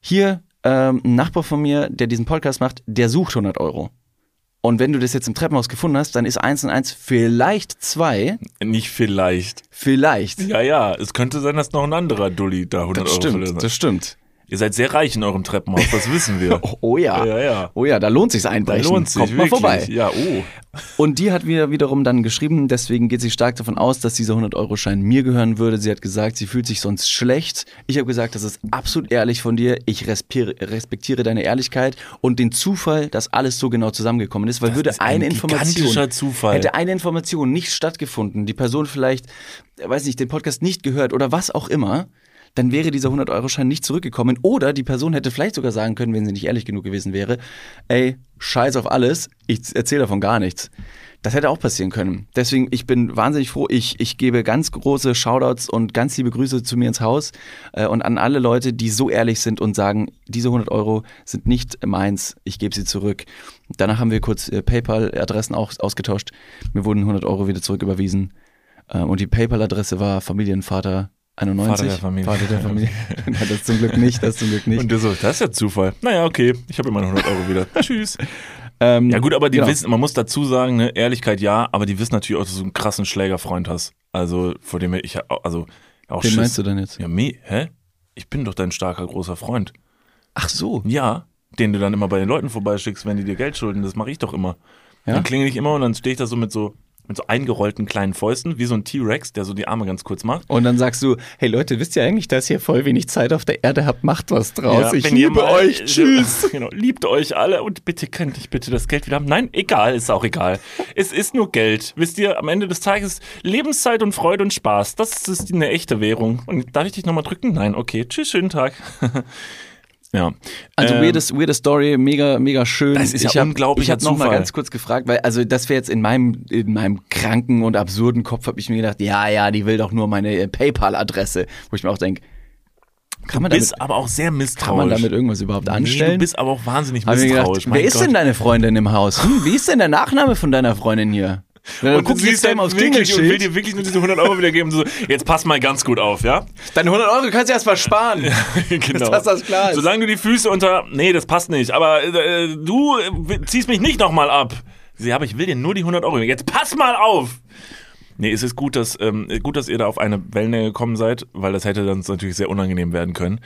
hier, ähm, ein Nachbar von mir, der diesen Podcast macht, der sucht 100 Euro. Und wenn du das jetzt im Treppenhaus gefunden hast, dann ist eins und eins vielleicht zwei, Nicht vielleicht. vielleicht. Ja, ja, es könnte sein, dass noch ein anderer Dulli da 100 das Euro verloren stimmt, das stimmt. Ihr seid sehr reich in eurem Treppenhaus, das wissen wir. [laughs] Oh, oh ja. Ja, ja. Oh ja, da lohnt sich's einbrechen. Lohnt sich Kommt mal wirklich. vorbei. Ja, oh. Und die hat wieder wiederum dann geschrieben, deswegen geht sie stark davon aus, dass dieser 100-Euro-Schein mir gehören würde. Sie hat gesagt, sie fühlt sich sonst schlecht. Ich habe gesagt, das ist absolut ehrlich von dir. Ich respektiere, deine Ehrlichkeit und den Zufall, dass alles so genau zusammengekommen ist, weil würde ist ein eine Information, gigantischer Zufall. hätte eine Information nicht stattgefunden, die Person vielleicht, weiß nicht, den Podcast nicht gehört oder was auch immer, dann wäre dieser 100-Euro-Schein nicht zurückgekommen. Oder die Person hätte vielleicht sogar sagen können, wenn sie nicht ehrlich genug gewesen wäre, ey, scheiß auf alles, ich erzähle davon gar nichts. Das hätte auch passieren können. Deswegen, ich bin wahnsinnig froh. Ich, ich gebe ganz große Shoutouts und ganz liebe Grüße zu mir ins Haus äh, und an alle Leute, die so ehrlich sind und sagen, diese 100 Euro sind nicht meins, ich gebe sie zurück. Danach haben wir kurz äh, PayPal-Adressen auch ausgetauscht. Mir wurden 100 Euro wieder zurücküberwiesen. Äh, und die PayPal-Adresse war Familienvater 91. Vater der Familie. Vater der Familie. [laughs] [laughs] Ja, das zum Glück nicht, das zum Glück nicht. Und du so, das ist ja Zufall. Naja, okay, ich habe meine 100 Euro wieder. [laughs] Tschüss. Ähm, Ja gut, aber die genau. wissen, man muss dazu sagen, ne, Ehrlichkeit ja, aber die wissen natürlich auch, dass du einen krassen Schlägerfreund hast. Also vor dem ich also auch Wen Schiss. meinst du denn jetzt? Ja, me, hä? Ich bin doch dein starker großer Freund. Ach so. Ja, den du dann immer bei den Leuten vorbeischickst, wenn die dir Geld schulden. Das mache ich doch immer. Ja? Dann klingel ich immer und dann stehe ich da so mit so mit so eingerollten kleinen Fäusten, wie so ein T-Rex, der so die Arme ganz kurz macht. Und dann sagst du, hey Leute, wisst ihr eigentlich, dass ihr voll wenig Zeit auf der Erde habt? Macht was draus. ich wenn ihr liebe mal- euch. Tschüss. [laughs] Genau, liebt euch alle und bitte könnt ich bitte das Geld wieder haben. Nein, egal, ist auch egal. Es ist nur Geld. Wisst ihr, am Ende des Tages Lebenszeit und Freude und Spaß. Das ist eine echte Währung. Und darf ich dich nochmal drücken? Nein, okay. Tschüss, schönen Tag. [laughs] ja. Also Ähm, weirdes, weirde Story, mega, mega schön. Das ist ja ich hab, unglaublicher Ich habe noch mal Zufall. ganz kurz gefragt, weil also das wäre jetzt in meinem in meinem kranken und absurden Kopf habe ich mir gedacht, ja, ja, die will doch nur meine äh, PayPal-Adresse, wo ich mir auch denke, kann man Du damit bist aber auch sehr misstrauisch. kann man damit irgendwas überhaupt Nee, anstellen? du bist aber auch wahnsinnig misstrauisch. gedacht, wer ist Gott. denn deine Freundin im Haus? Hm, wie ist denn der Nachname von deiner Freundin hier? Dann Und du guck ich jetzt siehst dann mal aufs wirklich und will Klingelschild. dir wirklich nur diese 100 Euro wiedergeben. So, jetzt pass mal ganz gut auf, ja? Deine 100 Euro kannst du erst mal sparen. [laughs] genau. Dass das klar ist. Solange du die Füße unter. Nee, das passt nicht. Aber äh, du ziehst mich nicht nochmal ab. Sie, aber ich will dir nur die 100 Euro. Jetzt pass mal auf! Nee, es ist gut, dass, ähm, gut, dass ihr da auf eine Wellenlänge gekommen seid, weil das hätte dann natürlich sehr unangenehm werden können.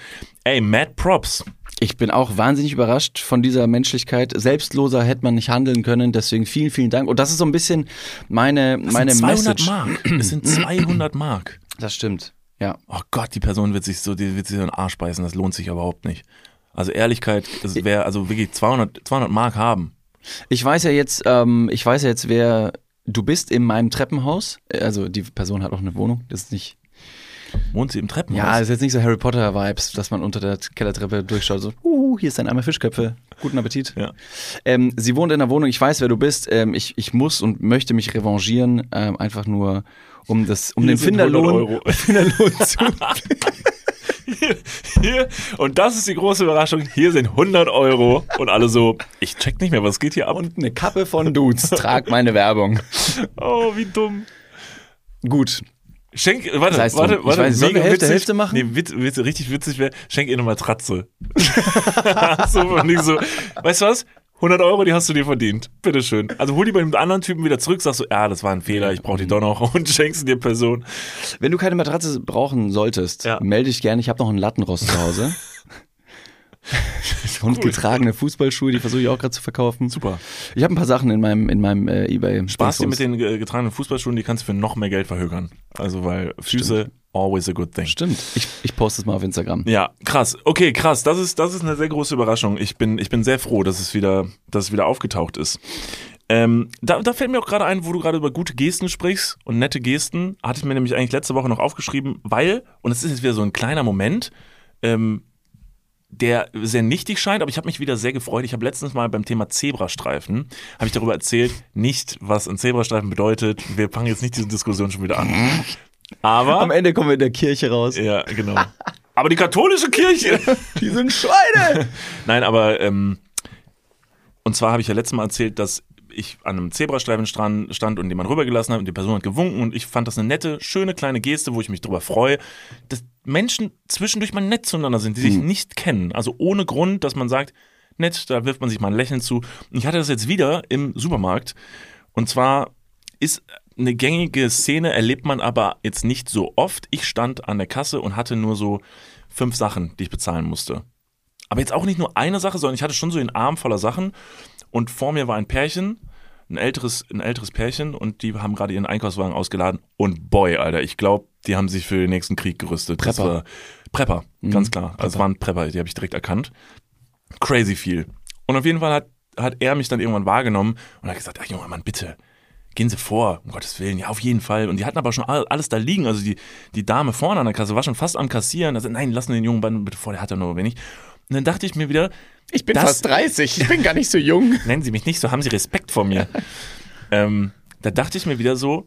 Ey, Mad Props. Ich bin auch wahnsinnig überrascht von dieser Menschlichkeit. Selbstloser hätte man nicht handeln können. Deswegen vielen, vielen Dank. Und das ist so ein bisschen meine, Das meine sind 200 Message. Mark. Es sind [clears throat] 200 Mark. Das stimmt. Ja. Oh Gott, die Person wird sich so, die wird sich so in den Arsch beißen. Das lohnt sich überhaupt nicht. Also Ehrlichkeit, wäre also wirklich 200, 200 Mark haben. Ich weiß ja jetzt, ähm, ich weiß ja jetzt, wer du bist in meinem Treppenhaus. Also die Person hat auch eine Wohnung. Das ist nicht. Wohnt sie im Treppenhaus? Ja, das ist jetzt nicht so Harry Potter Vibes, dass man unter der Kellertreppe durchschaut. So, uh, hier ist ein Eimer Fischköpfe. Guten Appetit. Ja. Ähm, sie wohnt in der Wohnung. Ich weiß, wer du bist. Ähm, ich, ich muss und möchte mich revanchieren, ähm, einfach nur um das, um Hier den sind 100 Finderlohn. [laughs] Finderlohn zu [laughs] Hier, [laughs] hier, und das ist die große Überraschung. Hier sind 100 Euro. Und alle so, ich check nicht mehr, was geht hier ab? und eine Kappe von Dudes. Trag meine Werbung. oh, wie dumm. Gut. Schenk, warte, Das heißt, warte, ich warte. weiß, mega Hälfte, witzig. Hälfte machen? Nee, witz, witz, richtig witzig wäre, schenk ihr eine Matratze. [laughs] so, von wegen so, weißt du was? 100 Euro, die hast du dir verdient. Bitteschön. Also hol die bei dem anderen Typen wieder zurück, sagst du, ja, das war ein Fehler, ich brauche die doch noch [laughs] und schenkst dir Person. Wenn du keine Matratze brauchen solltest, Ja. melde dich gerne. Ich habe noch einen Lattenrost zu Hause. [laughs] [laughs] Und Cool. getragene Fußballschuhe, die versuche ich auch gerade zu verkaufen. Super. Ich habe ein paar Sachen in meinem, in meinem äh, eBay. Spaß dir mit den äh, getragenen Fußballschuhen, die kannst du für noch mehr Geld verhökern. Also, weil Füße, always a good thing. Stimmt. Ich, ich poste es mal auf Instagram. Ja, krass. Okay, krass. Das ist, das ist eine sehr große Überraschung. Ich bin, ich bin sehr froh, dass es wieder, dass es wieder aufgetaucht ist. Ähm, da, da fällt mir auch gerade ein, wo du gerade über gute Gesten sprichst und nette Gesten, hatte ich mir nämlich eigentlich letzte Woche noch aufgeschrieben, weil, und es ist jetzt wieder so ein kleiner Moment, ähm, der sehr nichtig scheint, aber ich habe mich wieder sehr gefreut. Ich habe letztens mal beim Thema Zebrastreifen, habe ich darüber erzählt, nicht, was ein Zebrastreifen bedeutet. Wir fangen jetzt nicht diese Diskussion schon wieder an. Aber, Am Ende kommen wir in der Kirche raus. ja, genau. Aber die katholische Kirche. [laughs] Die sind Schweine! [laughs] Nein, aber ähm, und zwar habe ich ja letztes Mal erzählt, dass ich an einem Zebrastreifen stand, und jemand rübergelassen habe und die Person hat gewunken und ich fand das eine nette, schöne kleine Geste, wo ich mich drüber freue, dass Menschen zwischendurch mal nett zueinander sind, die sich nicht kennen. Also ohne Grund, dass man sagt, nett, da wirft man sich mal ein Lächeln zu. Und ich hatte das jetzt wieder im Supermarkt und zwar ist eine gängige Szene, erlebt man aber jetzt nicht so oft. Ich stand an der Kasse und hatte nur so fünf Sachen, die ich bezahlen musste. Aber jetzt auch nicht nur eine Sache, sondern ich hatte schon so den Arm voller Sachen und vor mir war ein Pärchen, ein älteres, ein älteres Pärchen und die haben gerade ihren Einkaufswagen ausgeladen und boy, Alter, ich glaube, die haben sich für den nächsten Krieg gerüstet. Prepper. war Prepper, ganz klar. Also es waren Prepper, die habe ich direkt erkannt. Crazy viel. Und auf jeden Fall hat, hat er mich dann irgendwann wahrgenommen und hat gesagt, ach Junge, Mann, bitte, gehen Sie vor, um Gottes Willen, ja, auf jeden Fall. Und die hatten aber schon all- alles da liegen. Also die, die Dame vorne an der Kasse war schon fast am Kassieren. Also, nein, lassen den jungen Mann bitte vor, der hat ja nur wenig. Und dann dachte ich mir wieder, Ich bin Das- fast 30, ich bin gar nicht so jung. [laughs] nennen Sie mich nicht so, haben Sie Respekt vor mir. ähm, da dachte ich mir wieder so,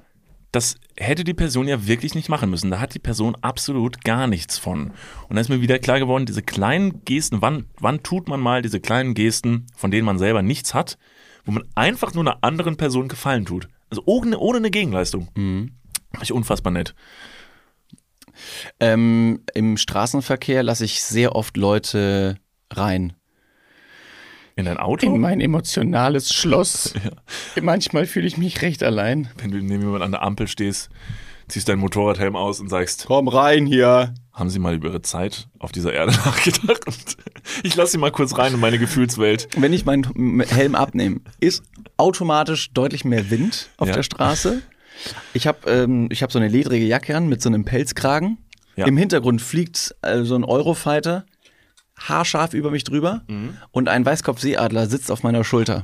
das hätte die Person ja wirklich nicht machen müssen. Da hat die Person absolut gar nichts von. Und dann ist mir wieder klar geworden, diese kleinen Gesten, wann, wann tut man mal diese kleinen Gesten, von denen man selber nichts hat, wo man einfach nur einer anderen Person Gefallen tut. Also ohne, ohne eine Gegenleistung. Mhm. Fand ich unfassbar nett. Ähm, Im Straßenverkehr lasse ich sehr oft Leute rein. In dein Auto? In mein emotionales Schloss. [laughs] Manchmal fühle ich mich recht allein. Wenn du neben jemand an der Ampel stehst, ziehst deinen Motorradhelm aus und sagst, Komm rein hier. haben Sie mal über Ihre Zeit auf dieser Erde [laughs] nachgedacht? Ich lasse Sie mal kurz rein in meine Gefühlswelt. Wenn ich meinen Helm abnehme, ist automatisch deutlich mehr Wind auf Ja. der Straße. Ich habe ähm, ich hab so eine ledrige Jacke an mit so einem Pelzkragen. Ja. Im Hintergrund fliegt äh, so ein Eurofighter haarscharf über mich drüber Mhm. und ein Weißkopfseeadler sitzt auf meiner Schulter.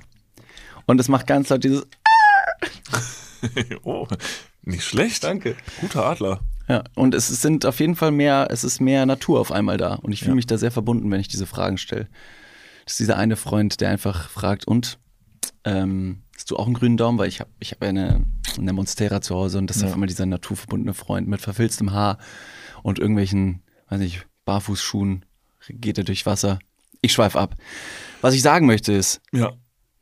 Und es macht ganz laut dieses [laughs] oh, nicht schlecht. Danke. Guter Adler. Ja, und es sind auf jeden Fall mehr, es ist mehr Natur auf einmal da. Und ich fühle Ja. mich da sehr verbunden, wenn ich diese Fragen stelle. Das ist dieser eine Freund, der einfach fragt, und ähm, hast du auch einen grünen Daumen? Weil ich habe ich hab ja eine, eine Monstera zu Hause und das ist Ja. auf einmal dieser naturverbundene Freund mit verfilztem Haar und irgendwelchen, weiß nicht, Barfußschuhen geht er durch Wasser. Ich schweif ab. Was ich sagen möchte ist, Ja.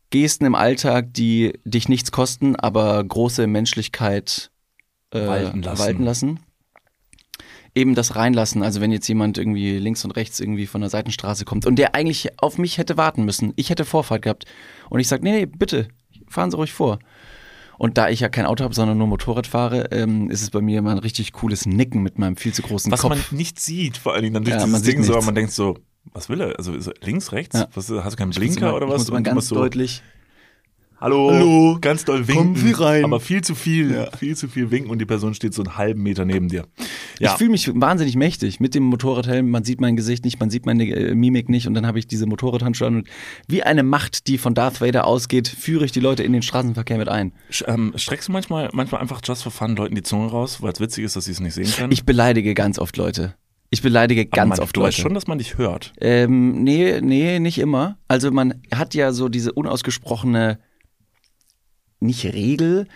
Gesten im Alltag, die dich nichts kosten, aber große Menschlichkeit äh, Walten lassen. walten lassen. Eben das reinlassen, also wenn jetzt jemand irgendwie links und rechts irgendwie von der Seitenstraße kommt und der eigentlich auf mich hätte warten müssen, ich hätte Vorfahrt gehabt und ich sage, nee, nee, bitte, fahren Sie ruhig vor. Und da ich ja kein Auto habe, sondern nur Motorrad fahre, ähm, ist es bei mir immer ein richtig cooles Nicken mit meinem viel zu großen Was Kopf. man nicht sieht, vor allen Dingen dann durch Ja, dieses Ding so, aber nichts. man denkt so, was will er? Also links, rechts? Ja. Was, hast du keinen Ich muss Blinker immer- oder ich was? muss immer ganz deutlich. Hallo, Hallo. ganz doll winken. Kommen Sie rein. Aber viel zu viel, viel zu viel winken und die Person steht so einen halben Meter neben dir. Ja, Ich fühle mich wahnsinnig mächtig mit dem Motorradhelm. Man sieht mein Gesicht nicht, man sieht meine äh, Mimik nicht und dann habe ich diese Motorradhandschuhe an und wie eine Macht, die von Darth Vader ausgeht, führe ich die Leute in den Straßenverkehr mit ein. Sch- ähm, streckst du manchmal, manchmal einfach just for fun Leuten die Zunge raus, weil es witzig ist, dass sie es nicht sehen können? Ich beleidige ganz oft Leute. Ich beleidige ganz man, oft du weißt Leute. schon, dass man dich hört. Ähm, nee, nee, nicht immer. Also man hat ja so diese unausgesprochene, nicht Regel,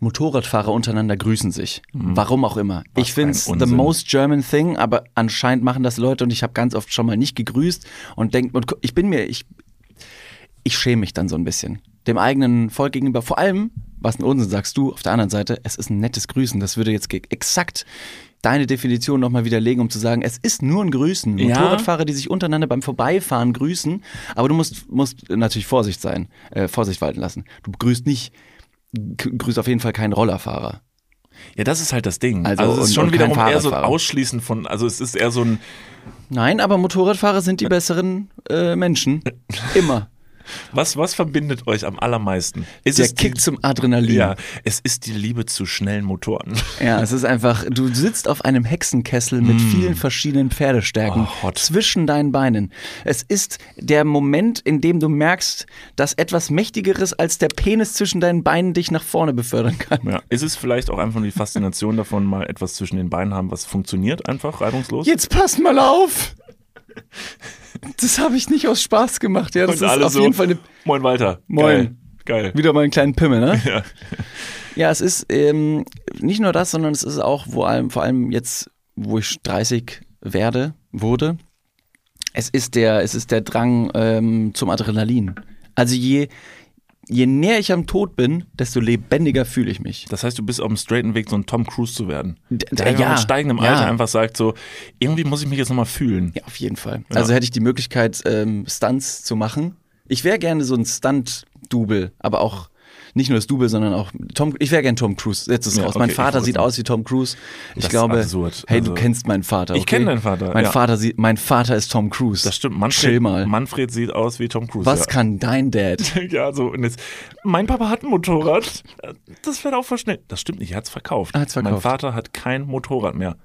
Motorradfahrer untereinander grüßen sich. Warum auch immer. Was ich finde es the most German thing, aber anscheinend machen das Leute und ich habe ganz oft schon mal nicht gegrüßt und denkt, und ich bin mir, ich, ich schäme mich dann so ein bisschen. Dem eigenen Volk gegenüber. Vor allem, was ein Unsinn sagst du, auf der anderen Seite, es ist ein nettes Grüßen. Das würde jetzt exakt deine Definition nochmal widerlegen, um zu sagen, es ist nur ein Grüßen. Ja. Motorradfahrer, die sich untereinander beim Vorbeifahren grüßen, aber du musst, musst natürlich Vorsicht sein, äh, Vorsicht walten lassen. Du grüßt nicht, grüßt auf jeden Fall keinen Rollerfahrer. Ja, das ist halt das Ding. Also, Also, es ist schon wiederum eher so ein. Ausschließen von, also es ist eher so ein, Nein, aber Motorradfahrer sind die [laughs] besseren äh, Menschen. Immer. Was, was verbindet euch am allermeisten? Ist Der es Kick die, zum Adrenalin. Ja, es ist die Liebe zu schnellen Motoren. [laughs] Ja, es ist einfach, du sitzt auf einem Hexenkessel mit vielen verschiedenen Pferdestärken Mm. Oh, zwischen deinen Beinen. Es ist der Moment, in dem du merkst, dass etwas Mächtigeres als der Penis zwischen deinen Beinen dich nach vorne befördern kann. Ja. Ist es vielleicht auch einfach nur die Faszination davon, mal etwas zwischen den Beinen haben, was funktioniert einfach reibungslos? Jetzt pass mal auf! Das habe ich nicht aus Spaß gemacht. Ja, das Und ist auf so, jeden Fall eine, Moin Walter. Moin. Geil. Geil. wieder mal einen kleinen Pimmel, ne? Ja. Ja, es ist ähm, nicht nur das, sondern es ist auch vor allem, vor allem jetzt, wo ich 30 werde, wurde, es ist der, es ist der Drang ähm, zum Adrenalin. Also je, je näher ich am Tod bin, desto lebendiger fühle ich mich. Das heißt, du bist auf dem straighten Weg, so ein Tom Cruise zu werden. Der ja, mit steigendem ja. Alter einfach sagt so, irgendwie muss ich mich jetzt nochmal fühlen. Ja, auf jeden Fall. Also hätte ich die Möglichkeit, ähm, Stunts zu machen. Ich wäre gerne so ein Stunt-Double, aber auch nicht nur das Double, sondern auch Tom. Ich wäre gerne Tom Cruise. Jetzt ist es Ja, raus. okay, mein ich Vater sieht aus wie Tom Cruise. Ich Das ist glaube, absurd. hey, Also- du kennst meinen Vater. Ich okay? kenn deinen Vater, Mein ja. Vater sieht, mein Vater ist Tom Cruise. Das stimmt. Manfred, Chill mal. Manfred sieht aus wie Tom Cruise. Was ja. kann dein Dad? [laughs] Ja, so. Und jetzt, mein Papa hat ein Motorrad. Das fährt auch voll schnell. Das stimmt nicht, er hat's verkauft. Er hat's verkauft. Mein Vater hat kein Motorrad mehr.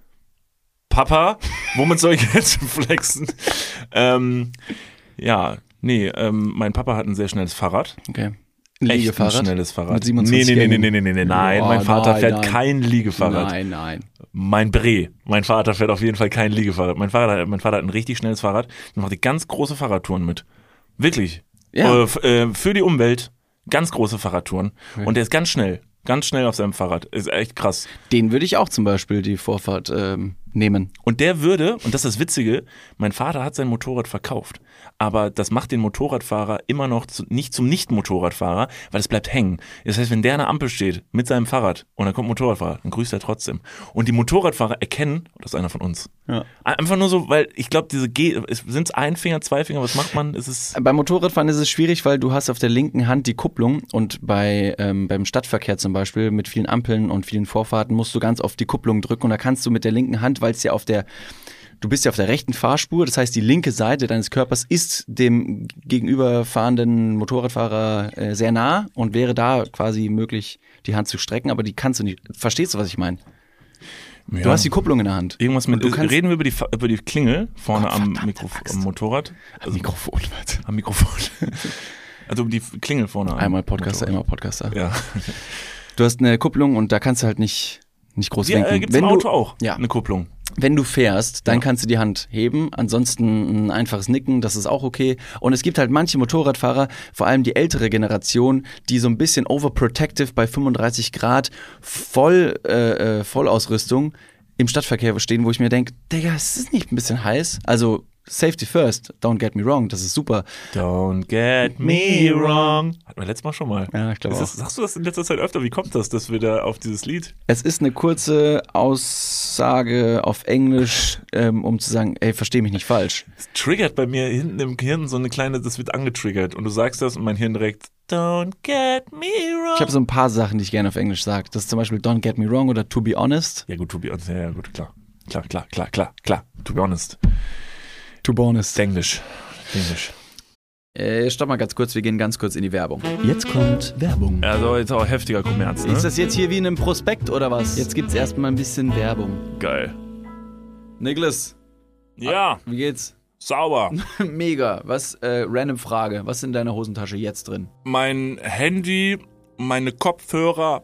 Papa, womit soll ich jetzt [laughs] flexen? ähm, ja, nee, ähm, mein Papa hat ein sehr schnelles Fahrrad. Okay. Ein Echt ein Liegefahrrad? schnelles Fahrrad. Mit 27 nee, nee, nee, nee, nee, nee, nee, nein, Oh, mein Vater nein, fährt nein. kein Liegefahrrad. Nein, nein. Mein Bre, mein Vater fährt auf jeden Fall kein Liegefahrrad. Mein Vater, mein Vater hat ein richtig schnelles Fahrrad und macht die ganz große Fahrradtouren mit. Wirklich. Ja. Äh, äh, für die Umwelt ganz große Fahrradtouren. Und der ist ganz schnell. Ganz schnell auf seinem Fahrrad. Ist echt krass. Den würde ich auch zum Beispiel die Vorfahrt ähm, nehmen. Und der würde, und das ist das Witzige, mein Vater hat sein Motorrad verkauft. Aber das macht den Motorradfahrer immer noch zu, nicht zum Nicht-Motorradfahrer, weil es bleibt hängen. Das heißt, wenn der an der Ampel steht mit seinem Fahrrad und dann kommt ein Motorradfahrer, dann grüßt er trotzdem. Und die Motorradfahrer erkennen, das ist einer von uns. Ja. Einfach nur so, weil ich glaube, diese G, sind es ein Finger, zwei Finger, was macht man? Ist es Beim Motorradfahren ist es schwierig, weil du hast auf der linken Hand die Kupplung und bei ähm, beim Stadtverkehr zum Beispiel mit vielen Ampeln und vielen Vorfahrten musst du ganz oft die Kupplung drücken und da kannst du mit der linken Hand, weil es ja auf der Du bist ja auf der rechten Fahrspur, das heißt, die linke Seite deines Körpers ist dem gegenüberfahrenden Motorradfahrer äh, sehr nah und wäre da quasi möglich, die Hand zu strecken, aber die kannst du nicht. Verstehst du, was ich meine? Du hast die Kupplung in der Hand. irgendwas mit, du kannst- reden wir über die, über die Klingel vorne Gott, am, verdammte Mikro, Axt. am Motorrad? Also, Mikrofon. am Mikrofon. [laughs] also um die Klingel vorne am Einmal Podcaster, Motorrad. immer Podcaster. Ja. Du hast eine Kupplung und da kannst du halt nicht, nicht groß Ja, lenken. äh, gibt's im du, Auto auch. Ja. Eine Kupplung. Wenn du fährst, dann Ja. kannst du die Hand heben. Ansonsten ein einfaches Nicken, das ist auch okay. Und es gibt halt manche Motorradfahrer, vor allem die ältere Generation, die so ein bisschen overprotective bei 35 Grad voll äh, äh, Vollausrüstung im Stadtverkehr stehen, wo ich mir denke, Digga, ist das nicht ein bisschen heiß? Also Safety first, don't get me wrong, das ist super. Don't get me wrong. Hatten wir letztes Mal schon mal. Ja, ich glaube das, sagst du das in letzter Zeit öfter? Wie kommt das, dass wir da auf dieses Lied? Es ist eine kurze Aussage auf Englisch, ähm, um zu sagen, ey, versteh mich nicht falsch. Es triggert bei mir hinten im Gehirn so eine kleine, das wird angetriggert. Und du sagst das und mein Hirn direkt, don't get me wrong. Ich habe so ein paar Sachen, die ich gerne auf Englisch sage. Das ist zum Beispiel Don't Get Me Wrong oder To Be Honest. ja gut, to be honest. Ja, ja, gut, klar. Klar, klar, klar, klar, klar. To be honest. To Honest. Englisch. Englisch. Äh, stopp mal ganz kurz, wir gehen ganz kurz in die Werbung. Jetzt kommt Werbung. Also jetzt auch heftiger Kommerz, ne? Ist das jetzt hier wie in einem Prospekt oder was? Jetzt gibt's erstmal ein bisschen Werbung. geil. Niklas, Ja, wie geht's? sauber. [laughs] Mega. Was, äh, random Frage. Was ist in deiner Hosentasche jetzt drin? mein Handy, meine Kopfhörer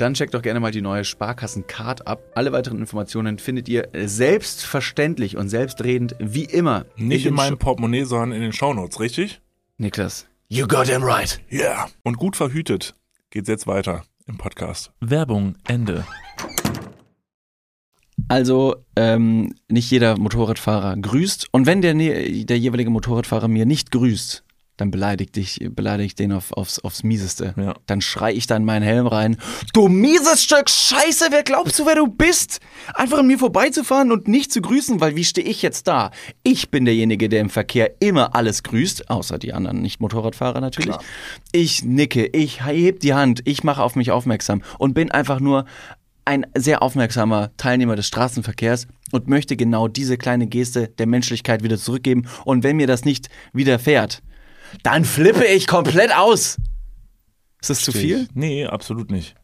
dann checkt doch gerne mal die neue Sparkassen-Card ab. Alle weiteren Informationen findet ihr selbstverständlich und selbstredend wie immer Nicht den in meinem Portemonnaie, sondern in den Shownotes, richtig? Niklas. You got him right. Ja. Yeah. Und gut verhütet geht's jetzt weiter im Podcast. Werbung, Ende. Also, ähm, nicht jeder Motorradfahrer grüßt. Und wenn der, der jeweilige Motorradfahrer mir nicht grüßt, dann beleidigt ich, beleidige ich den auf, aufs, aufs Mieseste. Ja. Dann schrei ich da in meinen Helm rein. Du mieses Stück Scheiße, wer glaubst du, wer du bist? Einfach an mir vorbeizufahren und nicht zu grüßen, weil wie stehe ich jetzt da? Ich bin derjenige, der im Verkehr immer alles grüßt, außer die anderen Nicht-Motorradfahrer natürlich. Klar. Ich nicke, ich heb die Hand, ich mache auf mich aufmerksam und bin einfach nur ein sehr aufmerksamer Teilnehmer des Straßenverkehrs und möchte genau diese kleine Geste der Menschlichkeit wieder zurückgeben. Und wenn mir das nicht widerfährt, dann flippe ich komplett aus. Ist das zu viel? Nee, absolut nicht.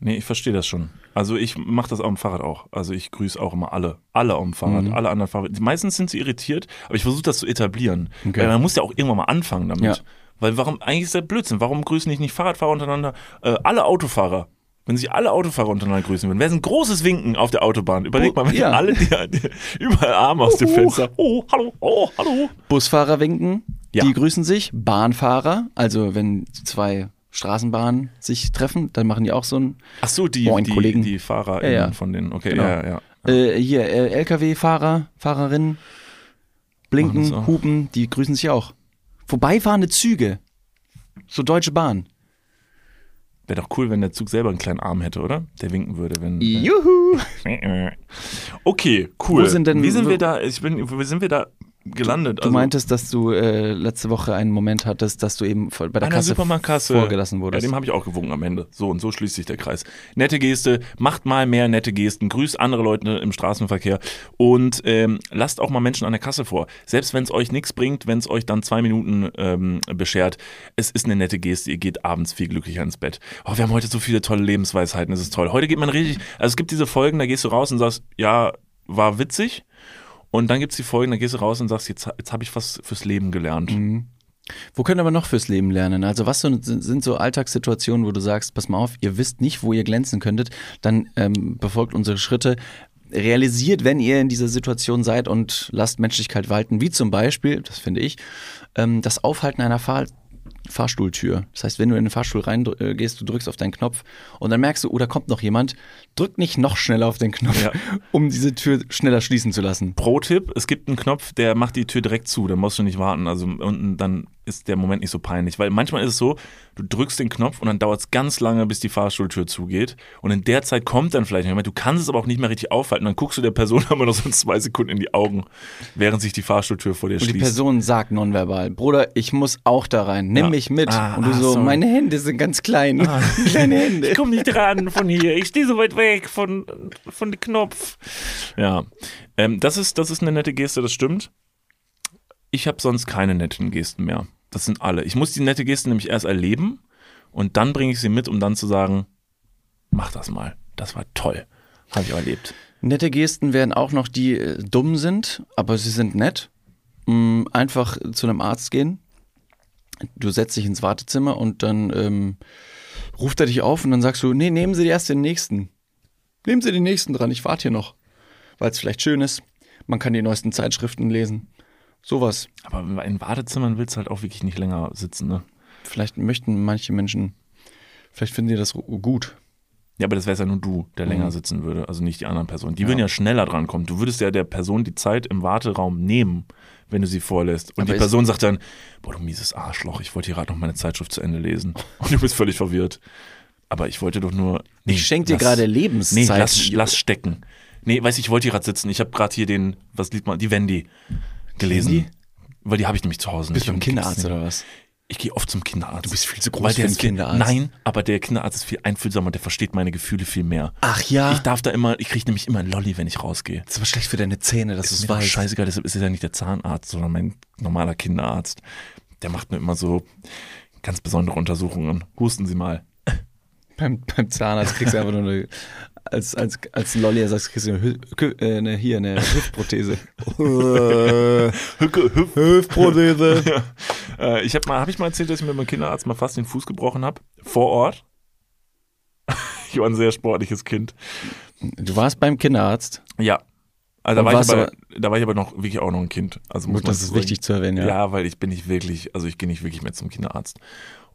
Nee, ich verstehe das schon. Also ich mache das auf dem Fahrrad auch. Also ich grüße auch immer alle. Alle dem Fahrrad, Mhm. alle anderen Fahrrad. Meistens sind sie irritiert, aber ich versuche das zu etablieren. Okay. Weil man muss ja auch irgendwann mal anfangen damit. Ja. Weil warum, eigentlich ist das Blödsinn. Warum grüßen nicht, nicht Fahrradfahrer untereinander? Äh, alle Autofahrer. Wenn sich alle Autofahrer untereinander grüßen würden, wäre es ein großes Winken auf der Autobahn. Überleg mal, wenn ja. alle die, die, überall Arme aus dem. Fenster. Oh, hallo, oh, hallo. Busfahrer winken, Ja. die grüßen sich. Bahnfahrer, also wenn zwei Straßenbahnen sich treffen, dann machen die auch so ein. Ach so, die, Moin, die, Kollegen. die Fahrer Ja, ja. von den, okay, Genau. ja, ja. Äh, hier, äh, LKW-Fahrer, Fahrerinnen, blinken, hupen, die grüßen sich auch. Vorbeifahrende Züge, so Deutsche Bahn. Wäre doch cool, wenn der Zug selber einen kleinen Arm hätte, oder? Der winken würde, wenn. Juhu! [laughs] Okay, cool. Wo sind denn- Wie sind wir da? Ich bin, wie sind wir da gelandet? Du meintest, dass du äh, letzte Woche einen Moment hattest, dass du eben bei der Kasse Supermarktkasse. vorgelassen Ja, wurdest. dem habe ich auch gewunken am Ende. So und so schließt sich der Kreis. Nette Geste, macht mal mehr nette Gesten, grüßt andere Leute im Straßenverkehr und ähm, lasst auch mal Menschen an der Kasse vor. Selbst wenn es euch nichts bringt, wenn es euch dann zwei Minuten ähm, beschert, es ist eine nette Geste. Ihr geht abends viel glücklicher ins Bett. Oh, wir haben heute so viele tolle Lebensweisheiten. Das ist toll. Heute geht man richtig. Also es gibt diese Folgen, da gehst du raus und sagst, ja, war witzig. Und dann gibt's die Folgen, da gehst du raus und sagst, jetzt, jetzt habe ich was fürs Leben gelernt. Mhm. Wo können aber noch fürs Leben lernen? Also was so, sind sind so Alltagssituationen, wo du sagst, pass mal auf, ihr wisst nicht, wo ihr glänzen könntet, dann ähm, befolgt unsere Schritte. Realisiert, wenn ihr in dieser Situation seid und lasst Menschlichkeit walten, wie zum Beispiel, das finde ich, ähm, das Aufhalten einer Fahr Fahrstuhltür. Das heißt, wenn du in den Fahrstuhl reingehst, du drückst auf deinen Knopf und dann merkst du, oh, da kommt noch jemand, drück nicht noch schneller auf den Knopf, Ja. [laughs] um diese Tür schneller schließen zu lassen. Pro-Tipp, es gibt einen Knopf, der macht die Tür direkt zu, da musst du nicht warten. Also unten dann ist der Moment nicht so peinlich. Weil manchmal ist es so, du drückst den Knopf und dann dauert es ganz lange, bis die Fahrstuhltür zugeht. Und in der Zeit kommt dann vielleicht jemand, du kannst es aber auch nicht mehr richtig aufhalten. Dann guckst du der Person [laughs] aber noch so zwei Sekunden in die Augen, während sich die Fahrstuhltür vor dir Und die schließt. Person sagt nonverbal, Bruder, ich muss auch da rein, nimm Ja. mich mit. Ah, und du ah, so, sorry. meine Hände sind ganz klein. [laughs] Kleine Hände. Ich komme nicht ran von hier, ich stehe so weit weg von, von dem Knopf. Ja, ähm, das, ist, das ist eine nette Geste, das stimmt. Ich habe sonst keine netten Gesten mehr. Das sind alle. Ich muss die nette Geste nämlich erst erleben und dann bringe ich sie mit, um dann zu sagen, mach das mal. Das war toll. Habe ich erlebt. Nette Gesten wären auch noch die äh, dumm sind, aber sie sind nett. Mm, einfach zu einem Arzt gehen. Du setzt dich ins Wartezimmer und dann ähm, ruft er dich auf und dann sagst du, nee, nehmen Sie erst den nächsten. Nehmen Sie den nächsten dran, ich warte hier noch. Weil es vielleicht schön ist. Man kann die neuesten Zeitschriften lesen. Sowas. Aber in Wartezimmern willst du halt auch wirklich nicht länger sitzen, ne? Vielleicht möchten manche Menschen, vielleicht finden die das gut. Ja, aber das wär's ja nur du, der Mhm. länger sitzen würde, also nicht die anderen Personen. Die würden ja schneller drankommen. Du würdest ja der Person die Zeit im Warteraum nehmen, wenn du sie vorlässt. Und Aber die Person sagt dann, boah, du mieses Arschloch, ich wollte hier gerade noch meine Zeitschrift zu Ende lesen. [laughs] Und du bist völlig verwirrt. Aber ich wollte doch nur. Nee, Ich schenk dir gerade Lebenszeit. Nee, lass, lass stecken. Nee, weiß ich, ich wollte hier gerade sitzen. Ich habe gerade hier den, was liest man, die Wendy gelesen. Wendy? Weil die habe ich nämlich zu Hause. Bist du und Kinderarzt oder was? Ich gehe oft zum Kinderarzt. Du bist viel zu groß Weil für viel- Kinderarzt. Nein, aber der Kinderarzt ist viel einfühlsamer, der versteht meine Gefühle viel mehr. Ach ja. Ich darf da immer, ich kriege nämlich immer einen Lolli, wenn ich rausgehe. das ist aber schlecht für deine Zähne, dass du Ist es weißt. scheißegal, deshalb ist es ja nicht der Zahnarzt, sondern mein normaler Kinderarzt. Der macht mir immer so ganz besondere Untersuchungen. Husten Sie mal. Beim, beim Zahnarzt kriegst du einfach nur eine, als, als, als Lolli sagst, kriegst du eine, äh, eine, hier eine Hüftprothese. [laughs] Hüftprothese. [laughs] Äh, ich habe mal, habe ich mal erzählt, dass ich mit meinem Kinderarzt mal fast den Fuß gebrochen habe? Vor Ort. ich war ein sehr sportliches Kind. Du warst beim Kinderarzt. Ja. Also da war, ich aber, da war ich aber noch wirklich auch noch ein Kind. Also muss Gut, das ist sagen. wichtig zu erwähnen, ja. Ja, weil ich bin nicht wirklich, also ich gehe nicht wirklich mehr zum Kinderarzt.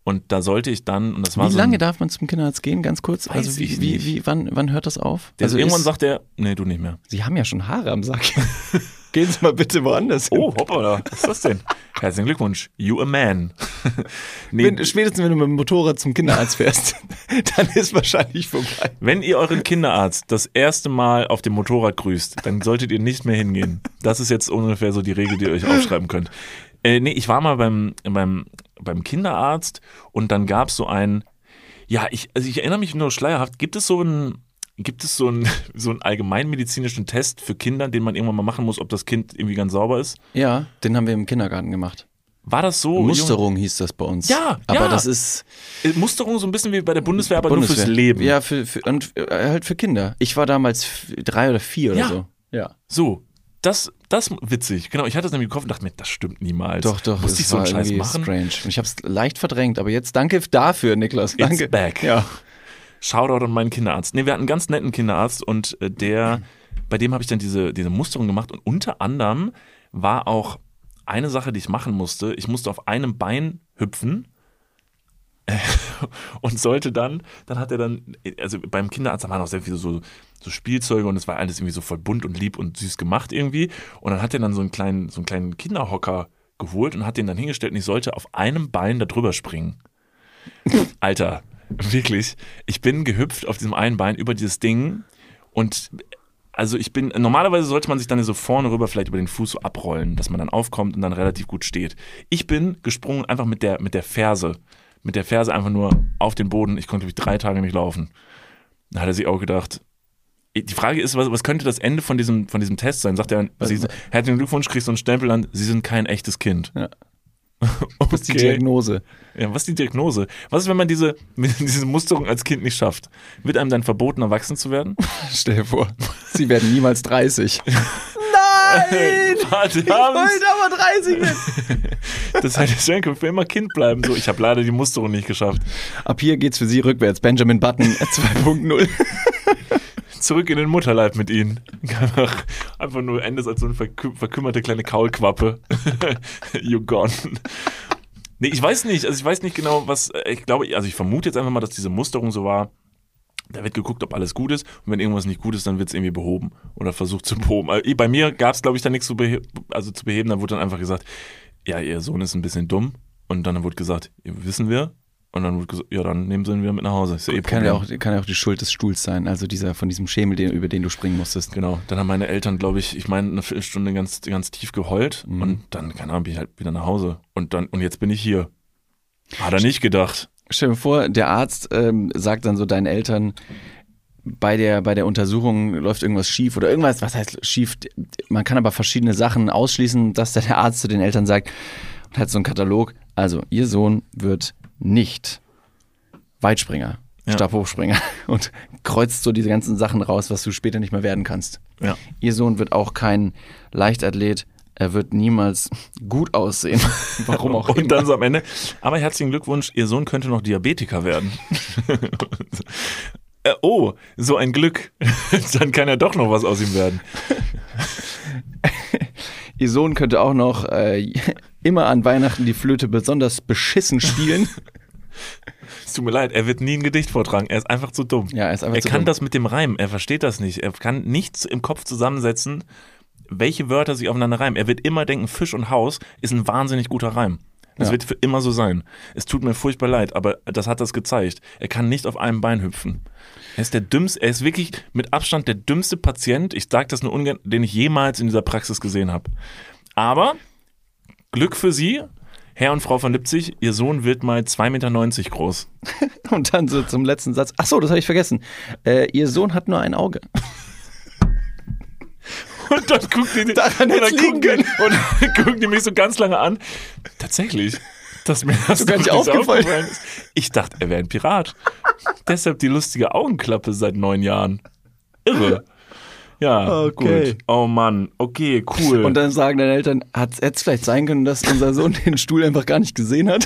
Und da sollte ich dann, und das war Wie so lange ein, darf man zum Kinderarzt gehen? Ganz kurz. Also wie, wie, wie, wann, wann hört das auf? der also irgendwann ist, sagt er, nee, du nicht mehr. Sie haben ja schon Haare am Sack. [laughs] Gehen Sie mal bitte woanders hin. Oh, hoppala, was ist das denn? Herzlichen Glückwunsch, you a man. [laughs] nee, Wenn, spätestens wenn du mit dem Motorrad zum Kinderarzt fährst, [laughs] dann ist wahrscheinlich vorbei. wenn ihr euren Kinderarzt das erste Mal auf dem Motorrad grüßt, dann solltet ihr nicht mehr hingehen. Das ist jetzt ungefähr so die Regel, die ihr euch aufschreiben könnt. Äh, nee, ich war mal beim, beim, beim Kinderarzt und dann gab es so ein, ja, ich, also ich erinnere mich nur schleierhaft, gibt es so ein, gibt es so einen, [laughs] so einen allgemeinmedizinischen Test für Kinder, den man irgendwann mal machen muss, ob das Kind irgendwie ganz sauber ist? Ja, den haben wir im Kindergarten gemacht. War das so? Musterung hieß das bei uns. Ja, aber ja. das ist Junge? Äh, Musterung so ein bisschen wie bei der Bundeswehr, aber nur Bundeswehr. fürs Leben. Ja, für, für, und äh, halt für Kinder. Ich war damals drei oder vier Ja. oder so. Ja. So, das, das witzig. Genau, ich hatte es nämlich im Kopf und dachte mir, das stimmt niemals. Doch, doch. Musste es ich so einen Scheiß machen? strange. Ich habe es leicht verdrängt, aber jetzt danke dafür, Niklas. It's Danke. back. Ja. Shoutout an meinen Kinderarzt. Nee, wir hatten einen ganz netten Kinderarzt und äh, der, bei dem habe ich dann diese, diese Musterung gemacht und unter anderem war auch eine Sache, die ich machen musste. Ich musste auf einem Bein hüpfen und sollte dann, dann hat er dann, also beim Kinderarzt, da waren auch sehr viele so, so Spielzeuge und es war alles irgendwie so voll bunt und lieb und süß gemacht irgendwie. Und dann hat er dann so einen kleinen, so einen kleinen Kinderhocker geholt und hat den dann hingestellt und ich sollte auf einem Bein da drüber springen. [laughs] Alter, wirklich, ich bin gehüpft auf diesem einen Bein über dieses Ding und also ich bin, normalerweise sollte man sich dann so vorne rüber vielleicht über den Fuß so abrollen, dass man dann aufkommt und dann relativ gut steht. Ich bin gesprungen einfach mit der, mit der Ferse, mit der Ferse einfach nur auf den Boden. Ich konnte, glaube ich, drei Tage nicht laufen. Da hat er sich auch gedacht, die Frage ist, was, was könnte das Ende von diesem, von diesem Test sein? Sagt er, Sie, herzlichen Glückwunsch, kriegst du einen Stempel an, Sie sind kein echtes Kind. Ja. [laughs] okay. Das ist die Diagnose. Ja, was ist die Diagnose? Was ist, wenn man diese, [laughs] diese Musterung als Kind nicht schafft? Wird einem dann verboten, erwachsen zu werden? [laughs] Stell dir vor, sie werden niemals 30. Verdammt! [laughs] aber 30 werden. [laughs] Das heißt, Schenke für immer Kind bleiben. So, ich habe leider die Musterung nicht geschafft. Ab hier geht's für sie rückwärts. Benjamin Button 2.0. [laughs] Zurück in den Mutterleib mit ihnen. Einfach, einfach nur endes als so eine verkü verkümmerte kleine Kaulquappe. you gone. Nee, ich weiß nicht. Also ich weiß nicht genau, was. äh, Ich glaube, also ich vermute jetzt einfach mal, dass diese Musterung so war. Da wird geguckt, ob alles gut ist. Und wenn irgendwas nicht gut ist, dann wird es irgendwie behoben oder versucht zu behoben. Also bei mir gab es, glaube ich, da nichts zu, behe also zu beheben. Da wurde dann einfach gesagt, ja, ihr Sohn ist ein bisschen dumm. Und dann wurde gesagt, wissen wir. Und dann wurde gesagt, ja, dann nehmen sie ihn wieder mit nach Hause. Ist ja eh Kann ja, auch, kann ja auch die Schuld des Stuhls sein, also dieser von diesem Schemel, den, über den du springen musstest. Genau, dann haben meine Eltern, glaube ich, ich meine, eine Viertelstunde ganz, ganz tief geheult Mhm. und dann, keine Ahnung, bin ich halt wieder nach Hause. Und dann, und jetzt bin ich hier. Hat er nicht gedacht. Stell dir vor, der Arzt ähm, sagt dann so deinen Eltern, bei der, bei der Untersuchung läuft irgendwas schief oder irgendwas, was heißt schief? Man kann aber verschiedene Sachen ausschließen, dass dann der Arzt zu den Eltern sagt und hat so einen Katalog. Also, ihr Sohn wird nicht Weitspringer, Ja. Stabhochspringer [laughs] und kreuzt so diese ganzen Sachen raus, was du später nicht mehr werden kannst. Ja. Ihr Sohn wird auch kein Leichtathlet, Er wird niemals gut aussehen. [laughs] Warum auch Und immer. dann so am Ende, aber herzlichen Glückwunsch, Ihr Sohn könnte noch Diabetiker werden. [laughs] Äh, oh, so ein Glück. [laughs] dann kann ja doch noch was aus ihm werden. Ihr Sohn könnte auch noch äh, immer an Weihnachten die Flöte besonders beschissen spielen. Es tut mir leid, er wird nie ein Gedicht vortragen. Er ist einfach zu dumm. Ja, er ist einfach er zu kann dumm. das mit dem Reim, er versteht das nicht. Er kann nichts im Kopf zusammensetzen, welche Wörter sich aufeinander reimen. Er wird immer denken, Fisch und Haus ist ein wahnsinnig guter Reim. Das Ja. wird für immer so sein. Es tut mir furchtbar leid, aber das hat das gezeigt. Er kann nicht auf einem Bein hüpfen. Er ist der dümmste, er ist wirklich mit Abstand der dümmste Patient, ich sage das nur ungern, den ich jemals in dieser Praxis gesehen habe. Aber Glück für Sie, Herr und Frau von Lipzig, Ihr Sohn wird mal 2,90 Meter groß. [laughs] Und dann so zum letzten Satz. Ach so, das habe ich vergessen. Äh, ihr Sohn hat nur ein Auge. Und dann guckt die, Daran und dann gucken die, und dann gucken die mich so ganz lange an. Tatsächlich. Dass mir das gar nicht noch aufgefallen. ist. Ich dachte, er wäre ein Pirat. Deshalb die lustige Augenklappe seit neun Jahren. Irre. Ja, Okay. gut. Oh Mann, okay, cool. Und dann sagen deine Eltern, hat es vielleicht sein können, dass unser Sohn den Stuhl einfach gar nicht gesehen hat?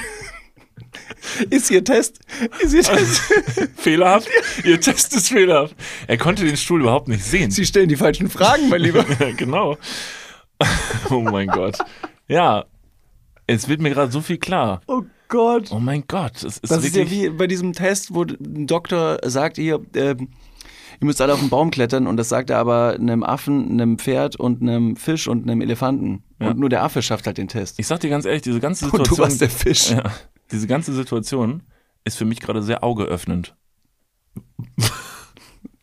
Ist ihr Test? Ist ihr Test? [laughs] fehlerhaft? Ihr Test ist fehlerhaft. Er konnte den Stuhl überhaupt nicht sehen. Sie stellen die falschen Fragen, mein Lieber. [laughs] Genau. Oh mein Gott. Ja, es wird mir gerade so viel klar. Oh Gott. Oh mein Gott, es ist Das ist ja wie bei diesem Test, wo ein Doktor sagt, ihr, ähm, ihr müsst alle auf den Baum klettern und das sagt er aber einem Affen, einem Pferd und einem Fisch und einem Elefanten. Ja. Und nur der Affe schafft halt den Test. Ich sag dir ganz ehrlich, diese ganze Und Situation... du warst der Fisch. Ja, diese ganze Situation ist für mich gerade sehr augeöffnend. [laughs]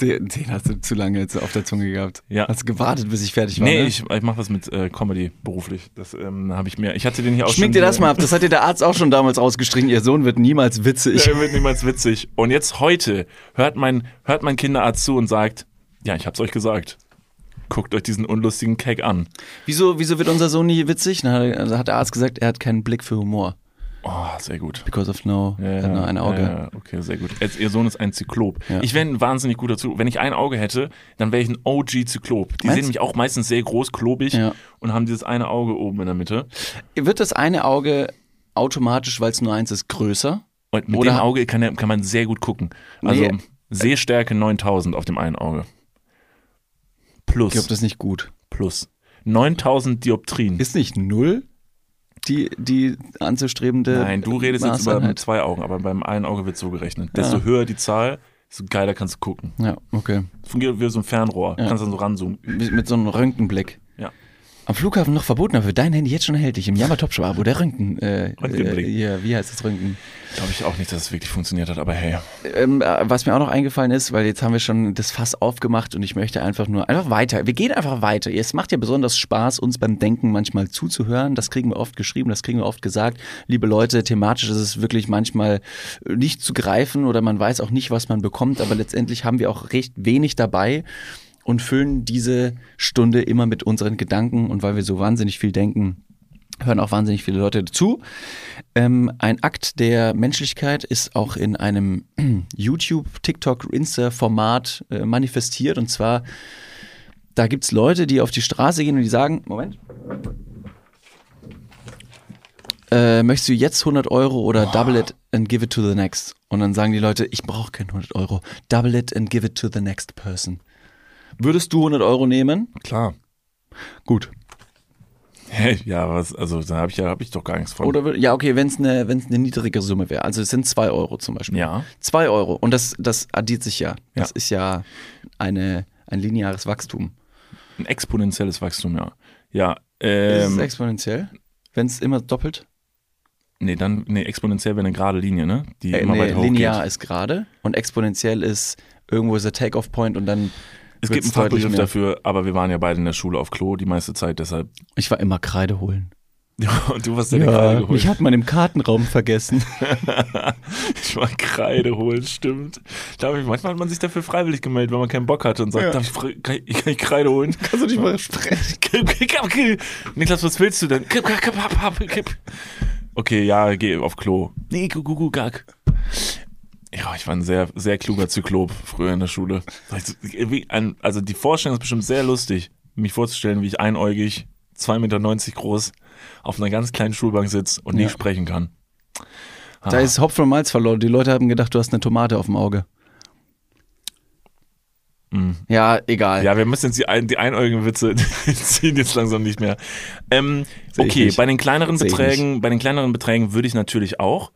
Den, den hast du zu lange jetzt auf der Zunge gehabt. Ja. Hast gewartet, bis ich fertig war. Nee, ne? ich, ich mache was mit äh, Comedy beruflich. Das ähm, habe ich mir. Ich hatte den hier auch schon. Schmink dir das mal ab. Das hat dir der Arzt auch schon damals rausgestrichen. Ihr Sohn wird niemals witzig. Der wird niemals witzig. Und jetzt heute hört mein, hört mein Kinderarzt zu und sagt: Ja, ich hab's euch gesagt. Guckt euch diesen unlustigen Cake an. Wieso, wieso wird unser Sohn nie witzig? Na, also hat der Arzt gesagt, er hat keinen Blick für Humor. Oh, sehr gut. Because of no, Ja, hat nur ein Auge. Ja, okay, sehr gut. Jetzt, ihr Sohn ist ein Zyklop. Ja. Ich wäre ein wahnsinnig guter Zyklop. Wenn ich ein Auge hätte, dann wäre ich ein OG-Zyklop. Die Meinst sehen nämlich auch meistens sehr groß, klobig Ja. und haben dieses eine Auge oben in der Mitte. Wird das eine Auge automatisch, weil es nur eins ist, größer? Und mit Oder- dem Auge kann, kann man sehr gut gucken. Also Nee. Sehstärke 9000 auf dem einen Auge. Plus. Ich glaube, das ist nicht gut. plus. 9000 Dioptrien. Ist nicht null die, die anzustrebende Nein, du redest jetzt über Maßeinheit? zwei Augen, aber beim einen Auge wird so gerechnet. Desto höher die Zahl, desto geiler kannst du gucken. Ja, okay. Fungiert wie so ein Fernrohr. Ja. Kannst dann so ranzoomen. Mit so einem Röntgenblick. Am Flughafen noch verboten, aber für dein Handy jetzt schon erhältlich. Im Yammer Top Shop Abo, der Röntgen. Äh, Röntgenblick. Äh, ja, wie heißt das Röntgen? Glaube ich auch nicht, dass es wirklich funktioniert hat, aber hey. Ähm, äh, was mir auch noch eingefallen ist, weil jetzt haben wir schon das Fass aufgemacht und ich möchte einfach nur einfach weiter. Wir gehen einfach weiter. Es macht ja besonders Spaß, uns beim Denken manchmal zuzuhören. Das kriegen wir oft geschrieben, das kriegen wir oft gesagt. Liebe Leute, thematisch ist es wirklich manchmal nicht zu greifen oder man weiß auch nicht, was man bekommt, aber letztendlich haben wir auch recht wenig dabei und füllen diese Stunde immer mit unseren Gedanken und weil wir so wahnsinnig viel denken, hören auch wahnsinnig viele Leute zu. Ähm, ein Akt der Menschlichkeit ist auch in einem [clears throat] YouTube, TikTok, Insta-Format äh, manifestiert. Und zwar, da gibt's Leute, die auf die Straße gehen und die sagen, Moment. Äh, möchtest du jetzt 100 Euro oder double it and give it to the next? Und dann sagen die Leute, ich brauche keine 100 Euro. Double it and give it to the next person. Würdest du 100 Euro nehmen? Klar. Gut. Hey, ja, was, also da habe ich ja hab ich doch gar nichts von. Oder wür- ja, okay, wenn es eine wenn's eine niedrige Summe wäre. Also es sind 2 Euro zum Beispiel. Ja. 2 Euro. Und das, das addiert sich ja. Das Ja. ist ja eine, ein lineares Wachstum. Ein exponentielles Wachstum, ja. Ja, ist es ähm, exponentiell? Wenn es immer doppelt? nee, dann, nee, exponentiell wäre eine gerade Linie, ne? Die Äh, immer nee, weiter linear hochgeht. ist gerade und exponentiell ist irgendwo ist der Take-off-Point und dann Es gibt einen Fachbegriff dafür, aber wir waren ja beide in der Schule auf Klo die meiste Zeit, deshalb. Ich war immer Kreide holen. [laughs] Und du hast deine Kreide geholt. mich hat man im Kartenraum vergessen. [laughs] Ich war Kreide holen, stimmt. Da hab ich, manchmal hat man sich dafür freiwillig gemeldet, wenn man keinen Bock hatte und sagt, Ja. darf ich, kann, ich, kann ich Kreide holen? [laughs] Kannst du nicht mal sprechen? Niklas, was willst du denn? Okay, ja, geh auf Klo. Nee, gu, gu, gu, gack. Ja, ich war ein sehr, sehr kluger Zyklop früher in der Schule. Ein- Also die Vorstellung ist bestimmt sehr lustig, mich vorzustellen, wie ich einäugig 2,90 Meter groß, auf einer ganz kleinen Schulbank sitzt und Ja. nicht sprechen kann. Da ist Hopfen und Malz verloren. Die Leute haben gedacht, du hast eine Tomate auf dem Auge. Mhm. Ja, egal. Ja, wir müssen jetzt die, ein, die einäugigen Witze [laughs] ziehen jetzt langsam nicht mehr. Ähm, okay, nicht. bei den kleineren Beträgen, bei den kleineren Beträgen würde ich natürlich auch.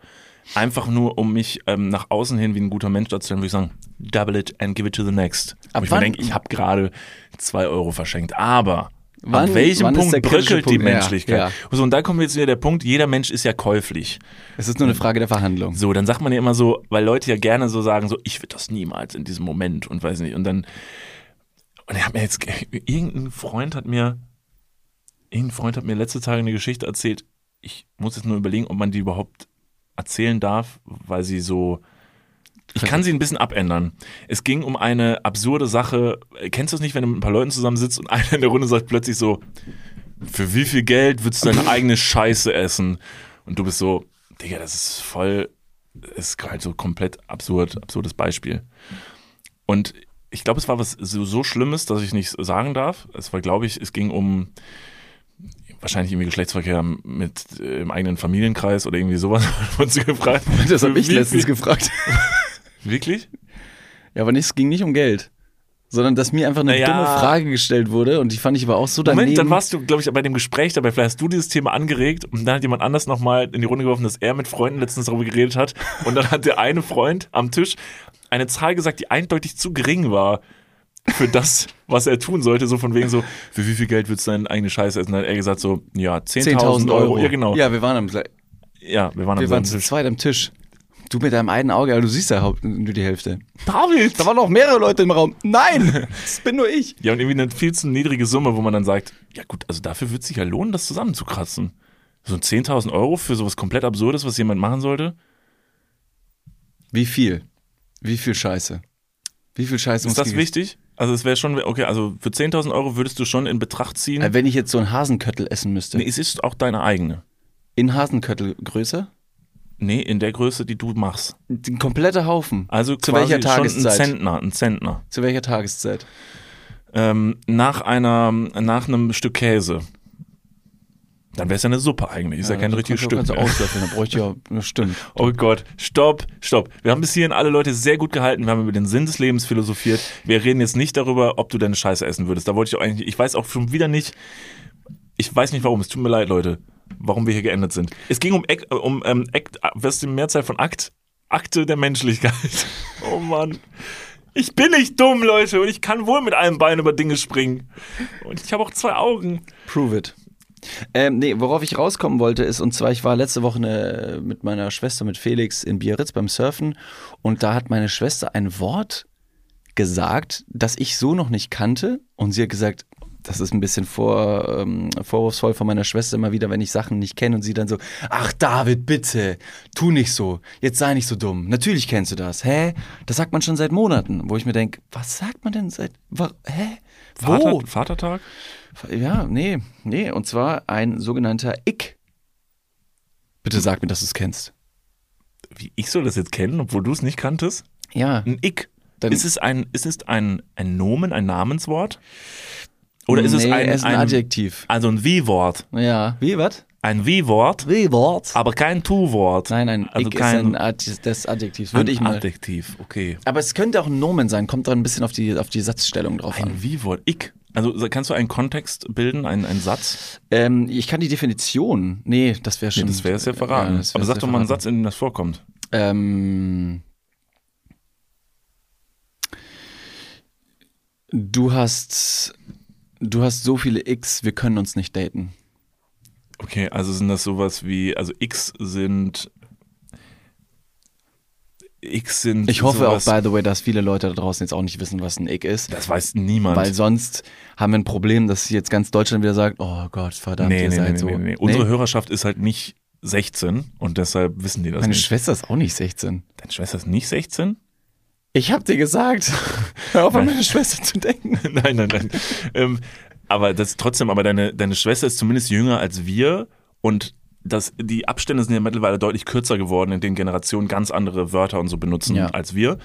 Einfach nur, um mich ähm, nach außen hin wie ein guter Mensch darzustellen, würde ich sagen, double it and give it to the next. Ab ich mir denke, ich habe gerade zwei Euro verschenkt. Aber Wann- an welchem Punkt bröckelt die Punkt? Ja, Menschlichkeit? ja. So, und da kommt jetzt wieder der Punkt, jeder Mensch ist ja käuflich. Es ist nur eine Frage der Verhandlung. So, dann sagt man ja immer so, weil Leute ja gerne so sagen, so, ich würde das niemals in diesem Moment und weiß nicht. Und dann, und er hat mir jetzt, irgendein Freund hat mir, irgendein Freund hat mir letzte Tage eine Geschichte erzählt. Ich muss jetzt nur überlegen, ob man die überhaupt erzählen darf, weil sie so, ich kann sie ein bisschen abändern. Es ging um eine absurde Sache. Kennst du es nicht, wenn du mit ein paar Leuten zusammensitzt und [laughs] einer in der Runde sagt plötzlich so, für wie viel Geld würdest du deine [laughs] eigene Scheiße essen? Und du bist so, Digga, das ist voll, ist halt so komplett absurd, absurdes Beispiel. Und ich glaube, es war was so, so Schlimmes, dass ich nicht sagen darf. Es war, glaube ich, es ging um wahrscheinlich irgendwie Geschlechtsverkehr mit äh, im eigenen Familienkreis oder irgendwie sowas. [laughs] Wurdest du gefragt? [laughs] Das habe ich letztens gefragt. [laughs] Wirklich? Ja, aber nicht, es ging nicht um Geld. Sondern dass mir einfach eine Naja. dumme Frage gestellt wurde und die fand ich aber auch so daneben. Moment, dann warst du, glaube ich, bei dem Gespräch dabei. Vielleicht hast du dieses Thema angeregt und dann hat jemand anders nochmal in die Runde geworfen, dass er mit Freunden letztens darüber geredet hat. Und dann hat der eine Freund am Tisch eine Zahl gesagt, die eindeutig zu gering war für das, was er tun sollte. So von wegen so, für wie viel Geld würdest du deine eigene Scheiße essen? Dann hat er gesagt so, ja, 10.000 Euro. Ja, genau. Ja, Ja, wir waren am, wir waren am wir waren selben zu Tisch. zweit am Tisch. Du mit deinem einen Auge, aber du siehst ja nur die Hälfte. David! Da waren noch mehrere Leute im Raum. Nein, [laughs] das bin nur ich. Ja, und irgendwie eine viel zu niedrige Summe, wo man dann sagt, ja gut, also dafür wird es sich ja lohnen, das zusammenzukratzen. So 10.000 Euro für sowas komplett Absurdes, was jemand machen sollte. Wie viel? Wie viel Scheiße? Wie viel Scheiße muss Ist das wichtig? Also es wäre schon, okay, also für 10.000 Euro würdest du schon in Betracht ziehen. Äh, Wenn ich jetzt so einen Hasenköttel essen müsste. nee, es ist auch deine eigene. In Hasenköttelgröße? Nee, in der Größe, die du machst. Ein kompletter Haufen. Also Zu welcher schon ein Tageszeit? Zentner, ein Zentner. Zu welcher Tageszeit? Ähm, nach einer, nach einem Stück Käse. Dann wäre es ja eine Suppe eigentlich. Ist ja, kein das richtiges Stück. Kannst du auslöffeln, da bräuchte ich ja, das stimmt. [laughs] Oh Gott, stopp, stopp. Wir haben bis hierhin alle Leute sehr gut gehalten. Wir haben über den Sinn des Lebens philosophiert. Wir reden jetzt nicht darüber, ob du deine Scheiße essen würdest. Da wollte ich auch eigentlich, ich weiß auch schon wieder nicht, ich weiß nicht warum, es tut mir leid, Leute, warum wir hier geendet sind. Es ging um, Ek, äh, um ähm, Akt, was ist die Mehrzahl von Akt? Akte der Menschlichkeit. [laughs] Oh Mann. Ich bin nicht dumm, Leute, und ich kann wohl mit einem Bein über Dinge springen. Und ich habe auch zwei Augen. Prove it. Ähm, nee, worauf ich rauskommen wollte, ist, und zwar, ich war letzte Woche ne, mit meiner Schwester, mit Felix in Biarritz beim Surfen und da hat meine Schwester ein Wort gesagt, das ich so noch nicht kannte und sie hat gesagt, das ist ein bisschen vor, ähm, vorwurfsvoll von meiner Schwester immer wieder, wenn ich Sachen nicht kenne und sie dann so, ach David, bitte, tu nicht so, jetzt sei nicht so dumm. Natürlich kennst du das, hä? Das sagt man schon seit Monaten, wo ich mir denke, was sagt man denn seit, wa, hä? Wo? Vater, Vatertag? Ja, nee, nee. Und zwar ein sogenannter Ick. Bitte sag mir, dass du es kennst. Wie, ich soll das jetzt kennen, obwohl du es nicht kanntest? Ja. Ein Ick. Dann- ist es ein, ist es ein, ein Nomen, ein Namenswort? Oder ist es nee, ein, es ist ein, ein Adjektiv. Also ein Wie-Wort. Ja. Wie, was? Ein Wie-Wort, Wie, Wort? aber kein Tu-Wort. Nein, ein also Ick ist kein ein Ad des Adjektivs, würde ich ein mal. Adjektiv, okay. Aber es könnte auch ein Nomen sein, kommt da ein bisschen auf die, auf die Satzstellung drauf an. Ein Wie-Wort, Ick. Also kannst du einen Kontext bilden, einen, einen Satz? Ähm, ich kann die Definition. Nee, das wäre Nee, schon. das wäre es ja verraten. das aber sag ja doch mal einen. Satz, in dem das vorkommt. Ähm, du hast. Du hast so viele X, wir können uns nicht daten. Okay, also sind das sowas wie, also X sind. X sind. Ich hoffe sowas, auch, by the way, dass viele Leute da draußen jetzt auch nicht wissen, was ein Ick ist. Das weiß niemand. Weil sonst haben wir ein Problem, dass jetzt ganz Deutschland wieder sagt, oh Gott, verdammt, nee, ihr nee, seid nee, so. nee, nee. Unsere Hörerschaft ist halt nicht 16 und deshalb wissen die das Meine nicht. Schwester ist auch nicht 16. Deine Schwester ist nicht 16? Ich hab dir gesagt, [laughs] hör auf an meine Schwester zu denken. [laughs] nein, nein, nein. ähm, aber das trotzdem, aber deine, deine Schwester ist zumindest jünger als wir und das, die Abstände sind ja mittlerweile deutlich kürzer geworden, in denen Generationen ganz andere Wörter und so benutzen Ja. als wir.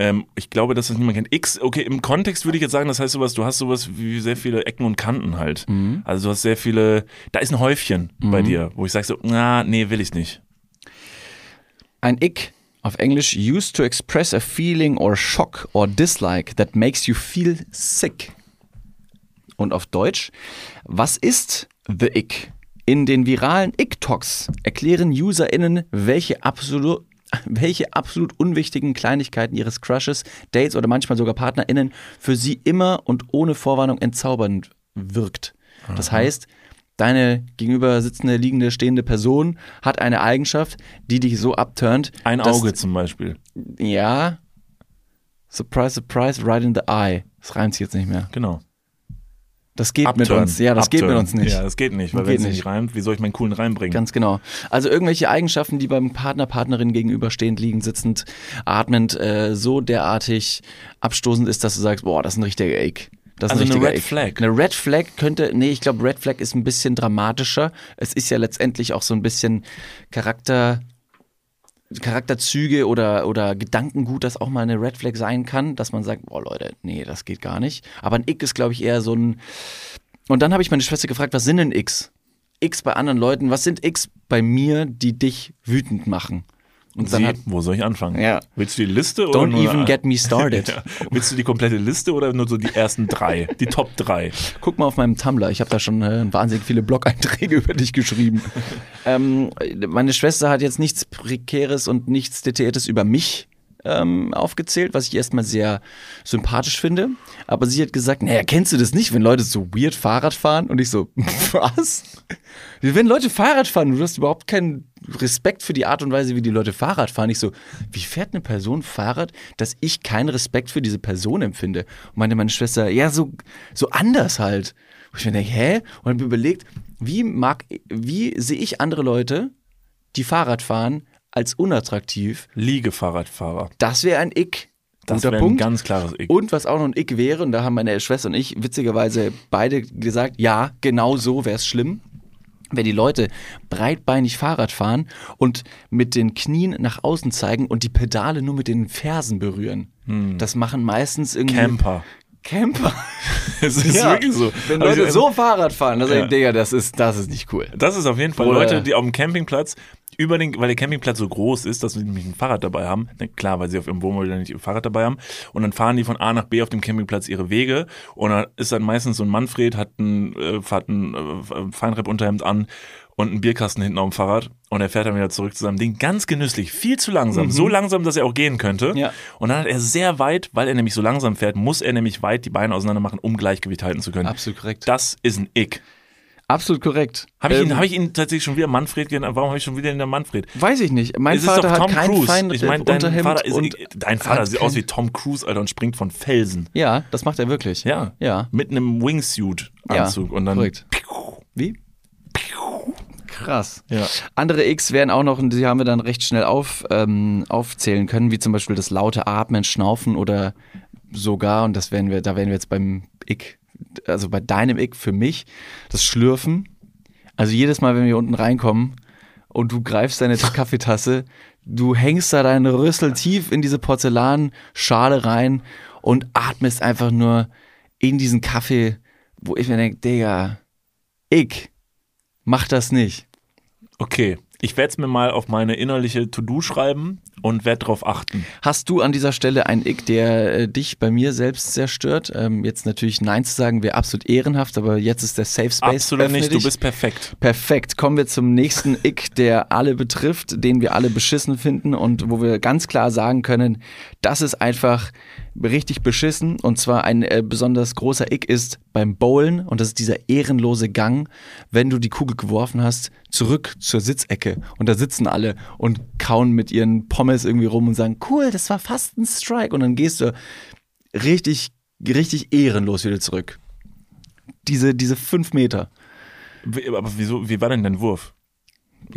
Ähm, ich glaube, dass das niemand kennt. X, okay, im Kontext würde ich jetzt sagen, das heißt sowas, du hast sowas wie sehr viele Ecken und Kanten halt. Also du hast sehr viele, da ist ein Häufchen bei dir, wo ich sage so, na, nee, will ich nicht. Ein Ick auf Englisch used to express a feeling or shock or dislike that makes you feel sick. Und auf Deutsch, was ist The Ick? In den viralen Ick-Talks erklären UserInnen, welche absolut welche absolut unwichtigen Kleinigkeiten ihres Crushes, Dates oder manchmal sogar PartnerInnen für sie immer und ohne Vorwarnung entzaubernd wirkt. Das heißt, deine gegenüber sitzende, liegende, stehende Person hat eine Eigenschaft, die dich so abturnt. Ein Auge zum Beispiel. Ja. Surprise, surprise, right in the eye. Das reimt sich jetzt nicht mehr. Genau. Das geht mit Upturn. uns. Ja, das geht mit Upturn. uns nicht. Ja, das geht nicht, weil Geht wenn es nicht. reimt, wie soll ich meinen coolen reinbringen? Ganz genau. Also irgendwelche Eigenschaften, die beim Partner, Partnerin gegenüberstehend, liegend, sitzend, atmend, äh, so derartig abstoßend ist, dass du sagst, boah, das ist ein richtiger Ache. Das ist Also ein eine richtiger Red Ache. Flag. Eine Red Flag könnte, nee, ich glaube, Red Flag ist ein bisschen dramatischer. Es ist ja letztendlich auch so ein bisschen Charakter, Charakterzüge oder, oder Gedankengut, das auch mal eine Red Flag sein kann, dass man sagt, boah Leute, nee, das geht gar nicht. Aber ein Ick ist, glaube ich, eher so ein. Und dann habe ich meine Schwester gefragt, was sind denn X? X bei anderen Leuten, was sind X bei mir, die dich wütend machen? Und dann Sie, hat, wo soll ich anfangen? Ja. Willst du die Liste oder don't nur even get me started. [laughs] Ja. Willst du die komplette Liste oder nur so die ersten drei? Die Top drei? Guck mal auf meinem Tumblr, ich habe da schon äh, wahnsinnig viele Blog-Einträge [laughs] über dich geschrieben. [laughs] ähm, meine Schwester hat jetzt nichts Prekäres und nichts Detailliertes über mich ähm, aufgezählt, was ich erstmal sehr sympathisch finde. Aber sie hat gesagt, naja, kennst du das nicht, wenn Leute so weird Fahrrad fahren? Und ich so, [laughs] was? Wenn Leute Fahrrad fahren, du hast überhaupt keinen Respekt für die Art und Weise, wie die Leute Fahrrad fahren. Ich so, wie fährt eine Person Fahrrad, dass ich keinen Respekt für diese Person empfinde? Und meinte meine Schwester, ja, so, so anders halt. Wo ich mir denke, hä? Und habe überlegt, wie mag, wie sehe ich andere Leute, die Fahrrad fahren, als unattraktiv? Liegefahrradfahrer. Das wäre ein Ick. Das wäre ein ganz klares Ick. Und was auch noch ein Ick wäre, und da haben meine Schwester und ich witzigerweise beide gesagt, ja, genau so wäre es schlimm, wenn die Leute breitbeinig Fahrrad fahren und mit den Knien nach außen zeigen und die Pedale nur mit den Fersen berühren. Das machen meistens irgendwie Camper. Camper. [laughs] Es ist Ja. wirklich so. Wenn Also, Leute so Fahrrad fahren, dann Ja. ich, Digga, das ist, das ist nicht cool. Das ist auf jeden Fall Oder- Leute, die auf dem Campingplatz über den, weil der Campingplatz so groß ist, dass sie nämlich ein Fahrrad dabei haben. Na klar, weil sie auf ihrem Wohnmobil nicht ihr Fahrrad dabei haben. Und dann fahren die von A nach B auf dem Campingplatz ihre Wege. Und dann ist dann meistens so ein Manfred, hat ein, äh, hat ein äh, Feinripp-Unterhemd an und einen Bierkasten hinten auf dem Fahrrad. Und er fährt dann wieder zurück zu seinem Ding. Ganz genüsslich, viel zu langsam. So langsam, dass er auch gehen könnte. Ja. Und dann hat er sehr weit, weil er nämlich so langsam fährt, muss er nämlich weit die Beine auseinander machen, um Gleichgewicht halten zu können. Absolut korrekt. Das ist ein Ick. Absolut korrekt. Habe ich, Ähm, ihn, hab ich ihn tatsächlich schon wieder Manfred genannt? Warum habe ich schon wieder in der Manfred? Weiß ich nicht. Mein Es ist Vater doch hat Tom kein Cruise. Fein Ich meine, dein Vater, ist, und dein Vater sieht aus wie Tom Cruise, Alter, und springt von Felsen. Ja, das macht er wirklich. Ja. Ja. Mit einem Wingsuit-Anzug. Ja, und dann. korrekt. Wie? Krass. Ja. Andere X wären auch noch, und die haben wir dann recht schnell auf, ähm, aufzählen können, wie zum Beispiel das laute Atmen, Schnaufen oder sogar, und das wären wir, da wären wir jetzt beim Ick, also bei deinem Ick für mich, das Schlürfen. Also jedes Mal, wenn wir unten reinkommen und du greifst deine [laughs] Kaffeetasse, du hängst da deinen Rüssel tief in diese Porzellanschale rein und atmest einfach nur in diesen Kaffee, wo ich mir denke, Digga, ich mach das nicht. Okay. Ich werde es mir mal auf meine innerliche To-Do schreiben und werde darauf achten. Hast du an dieser Stelle einen Ick, der äh, dich bei mir selbst sehr stört? Ähm, jetzt natürlich Nein zu sagen wäre absolut ehrenhaft, aber jetzt ist der Safe Space. Absolut Öffne nicht, du dich. bist perfekt. Perfekt. Kommen wir zum nächsten Ick, der alle betrifft, den wir alle beschissen finden und wo wir ganz klar sagen können, das ist einfach richtig beschissen. Und zwar ein äh, besonders großer Ick ist beim Bowlen und das ist dieser ehrenlose Gang, wenn du die Kugel geworfen hast, zurück zur Sitzecke und da sitzen alle und kauen mit ihren Pommes irgendwie rum und sagen, cool, das war fast ein Strike und dann gehst du richtig, richtig ehrenlos wieder zurück. Diese, diese fünf Meter. Aber wieso, wie war denn dein Wurf?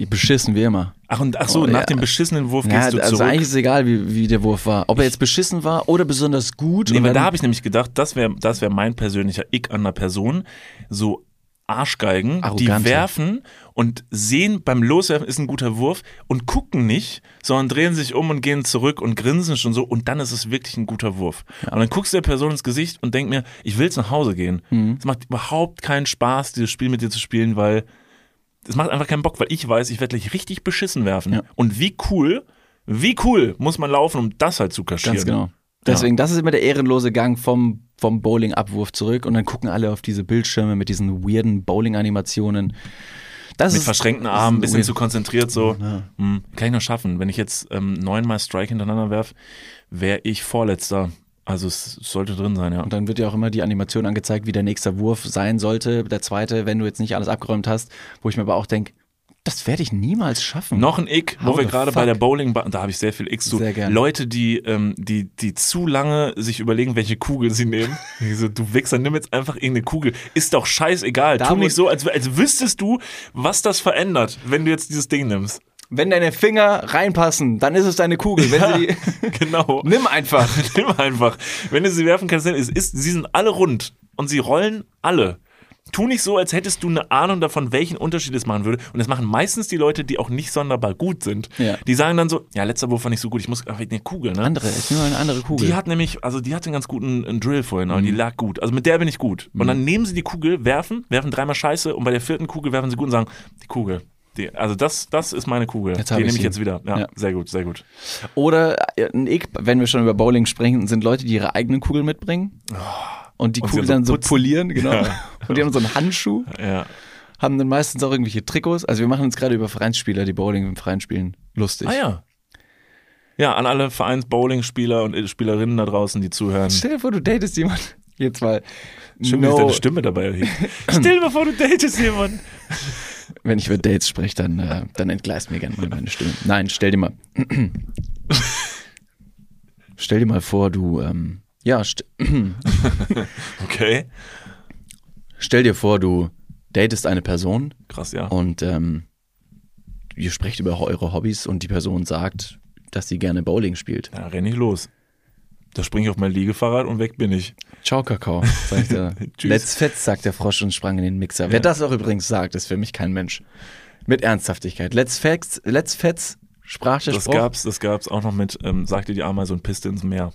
Beschissen wie immer. Ach, und, ach so, Oh, nach ja. dem beschissenen Wurf Ja, gehst du also zurück. eigentlich ist es egal, wie, wie der Wurf war. Ob er jetzt beschissen war oder besonders gut. Nee, weil da habe ich nämlich gedacht, das wäre das wär mein persönlicher Ick an einer Person. So Arschgeigen, Arrogante. die werfen und sehen, beim Loswerfen ist ein guter Wurf und gucken nicht, sondern drehen sich um und gehen zurück und grinsen schon so und dann ist es wirklich ein guter Wurf. Und dann guckst du der Person ins Gesicht und denk mir, ich will jetzt nach Hause gehen. Mhm. Es macht überhaupt keinen Spaß, dieses Spiel mit dir zu spielen, weil es macht einfach keinen Bock, weil ich weiß, ich werde gleich richtig beschissen werfen. Ja. Und wie cool, wie cool muss man laufen, um das halt zu kaschieren. Ganz genau. Deswegen, das ist immer der ehrenlose Gang vom, vom Bowling-Abwurf zurück und dann gucken alle auf diese Bildschirme mit diesen weirden Bowling-Animationen. Das Mit ist, verschränkten Armen, ein bisschen weird- zu konzentriert so. Hm, kann ich noch schaffen. Wenn ich jetzt ähm, neunmal Strike hintereinander werf, wäre ich Vorletzter. Also es sollte drin sein, ja. Und dann wird ja auch immer die Animation angezeigt, wie der nächste Wurf sein sollte, der zweite, wenn du jetzt nicht alles abgeräumt hast, wo ich mir aber auch denke, das werde ich niemals schaffen. Noch ein Ick, wo wir gerade bei der Bowling, da habe ich sehr viel Icks zu. Sehr gern. Leute, die, ähm, die, die zu lange sich überlegen, welche Kugel sie nehmen. [laughs] Ich so, du Wichser, nimm jetzt einfach irgendeine Kugel. Ist doch scheißegal. Da tu nicht so, als, als wüsstest du, was das verändert, wenn du jetzt dieses Ding nimmst. Wenn deine Finger reinpassen, dann ist es deine Kugel. Wenn sie die, [laughs] Genau. [laughs] nimm einfach. [laughs] Nimm einfach. Wenn du sie werfen kannst, dann ist, ist, sie sind alle rund und sie rollen alle. Tu nicht so, als hättest du eine Ahnung davon, welchen Unterschied es machen würde. Und das machen meistens die Leute, die auch nicht sonderbar gut sind. Ja. Die sagen dann so, ja, letzter Wurf war nicht so gut, ich muss eine Kugel, ne? Andere, ich nehme eine andere Kugel. Die hat nämlich, also die hatte einen ganz guten Drill vorhin, Mhm. die lag gut. Also mit der bin ich gut. Und dann nehmen sie die Kugel, werfen, werfen dreimal Scheiße und bei der vierten Kugel werfen sie gut und sagen, die Kugel. Die, also das, das ist meine Kugel. Jetzt die ich nehme ich sie. jetzt wieder. Ja, Ja. sehr gut, sehr gut. Oder äh, Ick, wenn wir schon über Bowling sprechen, sind Leute, die ihre eigenen Kugel mitbringen. Und die Und Kugel dann dann so putzen. polieren, genau. Ja. [laughs] Und die haben so einen Handschuh, Ja. haben dann meistens auch irgendwelche Trikots. Also wir machen uns gerade über Vereinsspieler, die Bowling im Freien spielen, lustig. Ah ja. Ja, an alle Vereins-Bowling-Spieler und Spielerinnen da draußen, die zuhören. Stell dir vor, du datest jemanden. Jetzt mal. Schön, wie sich no, deine Stimme dabei erhebt. [clears throat] Stell dir vor, du datest jemanden. Wenn ich über Dates spreche, dann, äh, dann entgleist mir gerne mal meine Stimme. Nein, stell dir mal. [clears throat] stell dir mal vor, du. Ähm, ja, st [clears throat] Okay. stell dir vor, du datest eine Person Krass, ja. und ähm, ihr sprecht über eure Hobbys und die Person sagt, dass sie gerne Bowling spielt. Da renn ich los. Da springe ich auf mein Liegefahrrad und weg bin ich. Ciao, Kakao, sagt er. [laughs] Tschüss. Let's fetz, sagt der Frosch und sprang in den Mixer. Wer das auch übrigens sagt, ist für mich kein Mensch. Mit Ernsthaftigkeit. Let's fetz, let's fetz, sprach der Das Spruch. gab's, das gab's auch noch mit, ähm, sagte die Ameise und Piste ins Meer.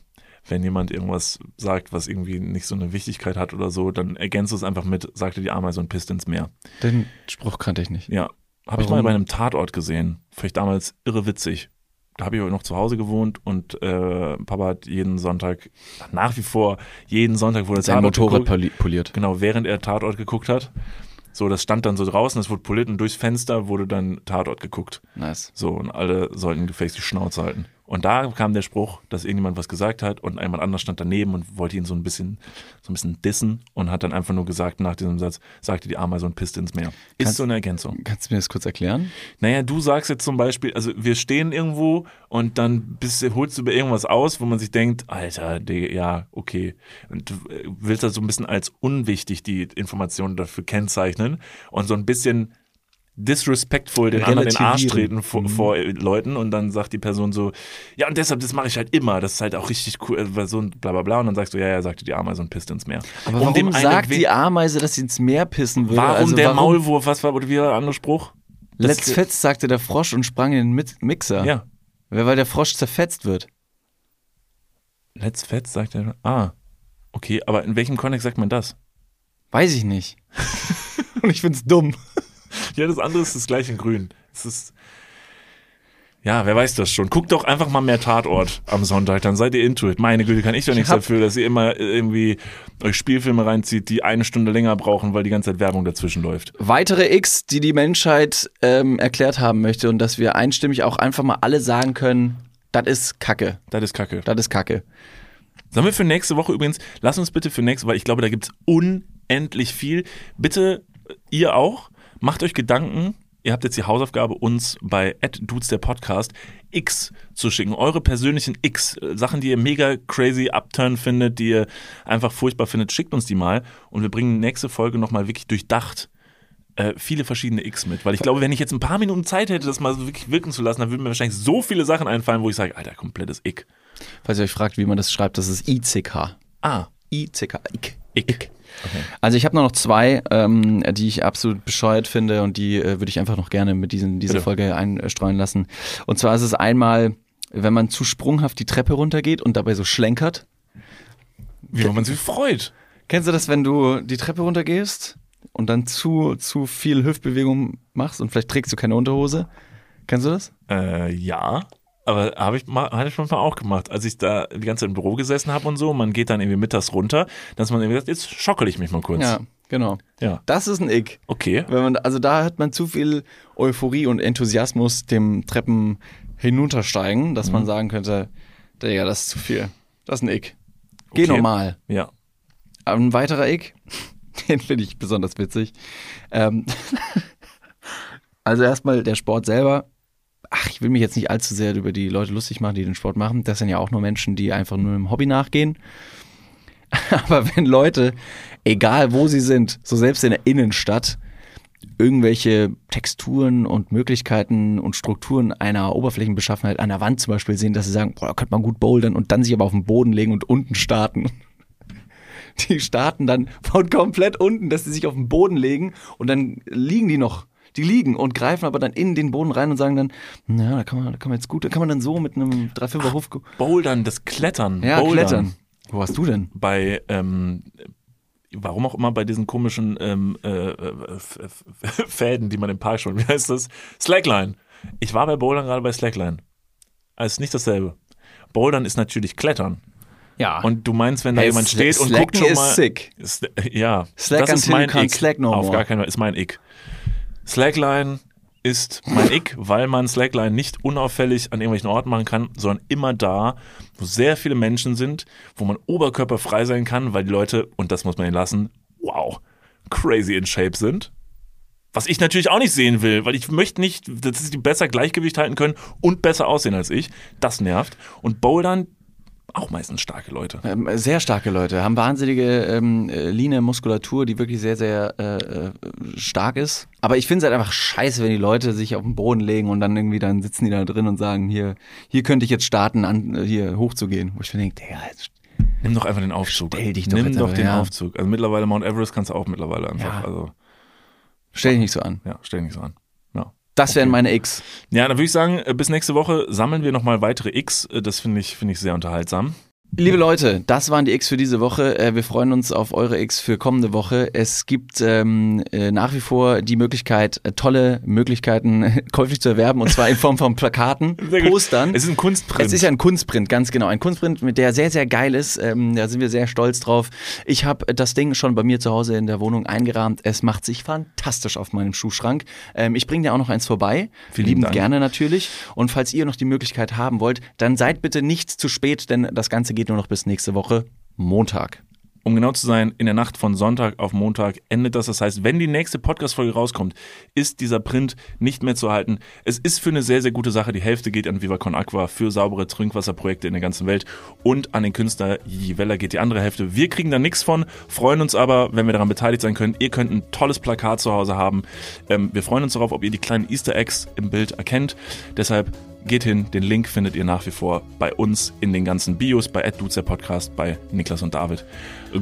Wenn jemand irgendwas sagt, was irgendwie nicht so eine Wichtigkeit hat oder so, dann ergänzt es einfach mit, sagte die Ameise und Piste ins Meer. Den Spruch kannte ich nicht. Ja. Habe ich mal bei einem Tatort gesehen. Ich damals irre witzig. Da habe ich auch noch zu Hause gewohnt und äh, Papa hat jeden Sonntag, nach wie vor, jeden Sonntag wurde Sein Tatort Motorrad geguckt. poli poliert. Genau, während er Tatort geguckt hat. So, das stand dann so draußen, es wurde poliert und durchs Fenster wurde dann Tatort geguckt. Nice. So, und alle sollten gefälligst die Schnauze halten. Und da kam der Spruch, dass irgendjemand was gesagt hat und jemand anders stand daneben und wollte ihn so ein bisschen, so ein bisschen dissen und hat dann einfach nur gesagt nach diesem Satz, sagte die Ameise und pisste ins Meer. Ist Kannst- so eine Ergänzung. Kannst du mir das kurz erklären? Naja, du sagst jetzt zum Beispiel, also wir stehen irgendwo und dann bist, holst du über irgendwas aus, wo man sich denkt, Alter, Digga, ja, okay. Und du äh, willst da so ein bisschen als unwichtig die Informationen dafür kennzeichnen und so ein bisschen disrespectful den anderen den Arsch treten vor, vor äh, Leuten und dann sagt die Person so, ja und deshalb, das mache ich halt immer, das ist halt auch richtig cool, äh, weil so ein bla bla bla und dann sagst du, ja, ja, sagte die Ameise und pisst ins Meer. Aber Um warum dem einen sagt die Ameise, dass sie ins Meer pissen würde? Warum also der warum? Maulwurf, was war oder wie war der andere Spruch? Let's fetz, sagte der Frosch und sprang in den Mixer. Ja. Weil der Frosch zerfetzt wird. Let's Fett sagt er. Ah, okay, aber in welchem Kontext sagt man das? Weiß ich nicht. [laughs] und ich find's dumm. Ja, das andere ist das gleiche in grün. Es ist. Ja, wer weiß das schon. Guckt doch einfach mal mehr Tatort am Sonntag, dann seid ihr into it. Meine Güte, kann ich doch nichts hab- dafür, dass ihr immer irgendwie euch Spielfilme reinzieht, die eine Stunde länger brauchen, weil die ganze Zeit Werbung dazwischen läuft. Weitere X, die die Menschheit ähm, erklärt haben möchte und dass wir einstimmig auch einfach mal alle sagen können, das ist Kacke. Das ist kacke. Das ist Kacke. Sollen wir für nächste Woche übrigens, lass uns bitte für nächste, weil ich glaube, da gibt's unendlich viel. Bitte, ihr auch, macht euch Gedanken. Ihr habt jetzt die Hausaufgabe, uns bei Dudes der Podcast X zu schicken. Eure persönlichen X. äh, Sachen, die ihr mega crazy upturn findet, die ihr einfach furchtbar findet, schickt uns die mal. Und wir bringen nächste Folge nochmal wirklich durchdacht äh, viele verschiedene X mit. Weil ich glaube, wenn ich jetzt ein paar Minuten Zeit hätte, das mal so wirklich wirken zu lassen, dann würden mir wahrscheinlich so viele Sachen einfallen, wo ich sage, Alter, komplettes Ick. Falls ihr euch fragt, wie man das schreibt, das ist ICK. Ah, ICK. Ick. Ick. Also ich habe nur noch zwei, ähm, die ich absolut bescheuert finde und die äh, würde ich einfach noch gerne mit diesen, dieser Bitte. Folge einstreuen lassen. Und zwar ist es einmal, wenn man zu sprunghaft die Treppe runtergeht und dabei so schlenkert. Wie man sich freut. Kennst du das, wenn du die Treppe runtergehst und dann zu, zu viel Hüftbewegung machst und vielleicht trägst du keine Unterhose? Kennst du das? Äh, ja. Aber habe ich mal, hatte ich manchmal auch gemacht, als ich da die ganze Zeit im Büro gesessen habe und so. Man geht dann irgendwie mittags runter, dass man irgendwie sagt, jetzt schockel ich mich mal kurz. Ja, genau. Ja. Das ist ein Ick. Okay. Wenn man, also da hat man zu viel Euphorie und Enthusiasmus dem Treppen hinuntersteigen, dass Mhm. man sagen könnte, Digga, das ist zu viel. Das ist ein Ick. Geh Okay. normal. Ja. Ein weiterer Ick, [laughs] den finde ich besonders witzig. Ähm, [laughs] also erstmal der Sport selber. Ach, ich will mich jetzt nicht allzu sehr über die Leute lustig machen, die den Sport machen. Das sind ja auch nur Menschen, die einfach nur einem Hobby nachgehen. [laughs] Aber wenn Leute, egal wo sie sind, so selbst in der Innenstadt, irgendwelche Texturen und Möglichkeiten und Strukturen einer Oberflächenbeschaffenheit an der Wand zum Beispiel sehen, dass sie sagen, boah, da könnte man gut bouldern und dann sich aber auf den Boden legen und unten starten. [laughs] Die starten dann von komplett unten, dass sie sich auf den Boden legen und dann liegen die noch. Die liegen und greifen aber dann in den Boden rein und sagen dann, na, da kann man, da kann man jetzt gut, da kann man dann so mit einem 3-5er Huf, Bouldern, das Klettern. ja, Bouldern. klettern. Wo hast du denn? Bei, ähm, warum auch immer bei diesen komischen ähm, äh, äh, [laughs] Fäden, die man im Park schon, wie heißt das? Slackline. Ich war bei Bouldern gerade bei Slackline. Also ist nicht dasselbe. Bouldern ist natürlich Klettern. Ja. Und du meinst, wenn da Hey, jemand steht und guckt schon ist mal. sick. Ist, ja, Slack das ist mein Ick. no Auf gar keinen Fall ist mein Ick. Slackline ist mein Ick, weil man Slackline nicht unauffällig an irgendwelchen Orten machen kann, sondern immer da, wo sehr viele Menschen sind, wo man oberkörperfrei sein kann, weil die Leute, und das muss man ihnen lassen, wow, crazy in shape sind. Was ich natürlich auch nicht sehen will, weil ich möchte nicht, dass sie besser Gleichgewicht halten können und besser aussehen als ich. Das nervt. Und Bouldern, auch meistens starke Leute. Ähm, sehr starke Leute, haben wahnsinnige ähm, äh, Line Muskulatur, die wirklich sehr, sehr äh, äh, stark ist. Aber ich finde es halt einfach scheiße, wenn die Leute sich auf den Boden legen und dann irgendwie dann sitzen die da drin und sagen, hier, hier könnte ich jetzt starten, an, äh, hier hochzugehen. Wo ich mir denke, Digga, jetzt Nimm doch einfach den Aufzug. Stell dich doch Nimm doch einfach, den ja. Aufzug. Also mittlerweile Mount Everest kannst du auch mittlerweile einfach. Ja. Also stell dich nicht so an. ja, stell dich nicht so an. Das wären meine X. Ja, dann würde ich sagen, äh, bis nächste Woche sammeln wir nochmal weitere X. Äh, Das finde ich, finde ich sehr unterhaltsam. Liebe Leute, das waren die X für diese Woche. Äh, Wir freuen uns auf eure X für kommende Woche. Es gibt ähm, äh, nach wie vor die Möglichkeit, äh, tolle Möglichkeiten [laughs] käuflich zu erwerben, und zwar in Form von Plakaten. [laughs] Postern. Es ist ein Kunstprint. Es ist ja ein Kunstprint, ganz genau. Ein Kunstprint, mit der sehr, sehr geil ist. Ähm, da sind wir sehr stolz drauf. Ich habe das Ding schon bei mir zu Hause in der Wohnung eingerahmt. Es macht sich fantastisch auf meinem Schuhschrank. Ähm, ich bringe dir auch noch eins vorbei. Vielen Liebend Dank. gerne natürlich. Und falls ihr noch die Möglichkeit haben wollt, dann seid bitte nicht zu spät, denn das Ganze geht nur noch bis nächste Woche Montag. Um genau zu sein, in der Nacht von Sonntag auf Montag endet das. Das heißt, wenn die nächste Podcast-Folge rauskommt, ist dieser Print nicht mehr zu halten. Es ist für eine sehr, sehr gute Sache. Die Hälfte geht an Viva Con Aqua für saubere Trinkwasserprojekte in der ganzen Welt und an den Künstler Jivella geht die andere Hälfte. Wir kriegen da nichts von, freuen uns aber, wenn wir daran beteiligt sein können. Ihr könnt ein tolles Plakat zu Hause haben. Ähm, wir freuen uns darauf, ob ihr die kleinen Easter Eggs im Bild erkennt. Deshalb geht hin, den Link findet ihr nach wie vor bei uns in den ganzen Bios, bei AdDudes, der Podcast, bei Niklas und David.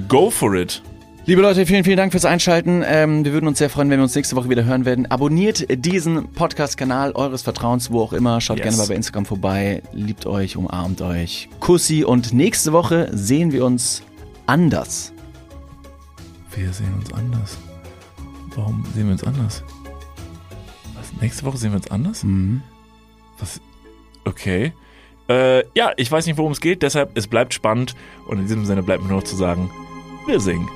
Go for it! Liebe Leute, vielen, vielen Dank fürs Einschalten. Ähm, wir würden uns sehr freuen, wenn wir uns nächste Woche wieder hören werden. Abonniert diesen Podcast-Kanal eures Vertrauens, wo auch immer. Schaut Yes. gerne mal bei Instagram vorbei. Liebt euch, umarmt euch. Kussi. Und nächste Woche sehen wir uns anders. Wir sehen uns anders. Warum sehen wir uns anders? Was? Nächste Woche sehen wir uns anders? Mhm. Was? Okay. Äh, ja, ich weiß nicht, worum es geht, deshalb, es bleibt spannend. Und in diesem Sinne bleibt mir nur noch zu sagen, wir singen.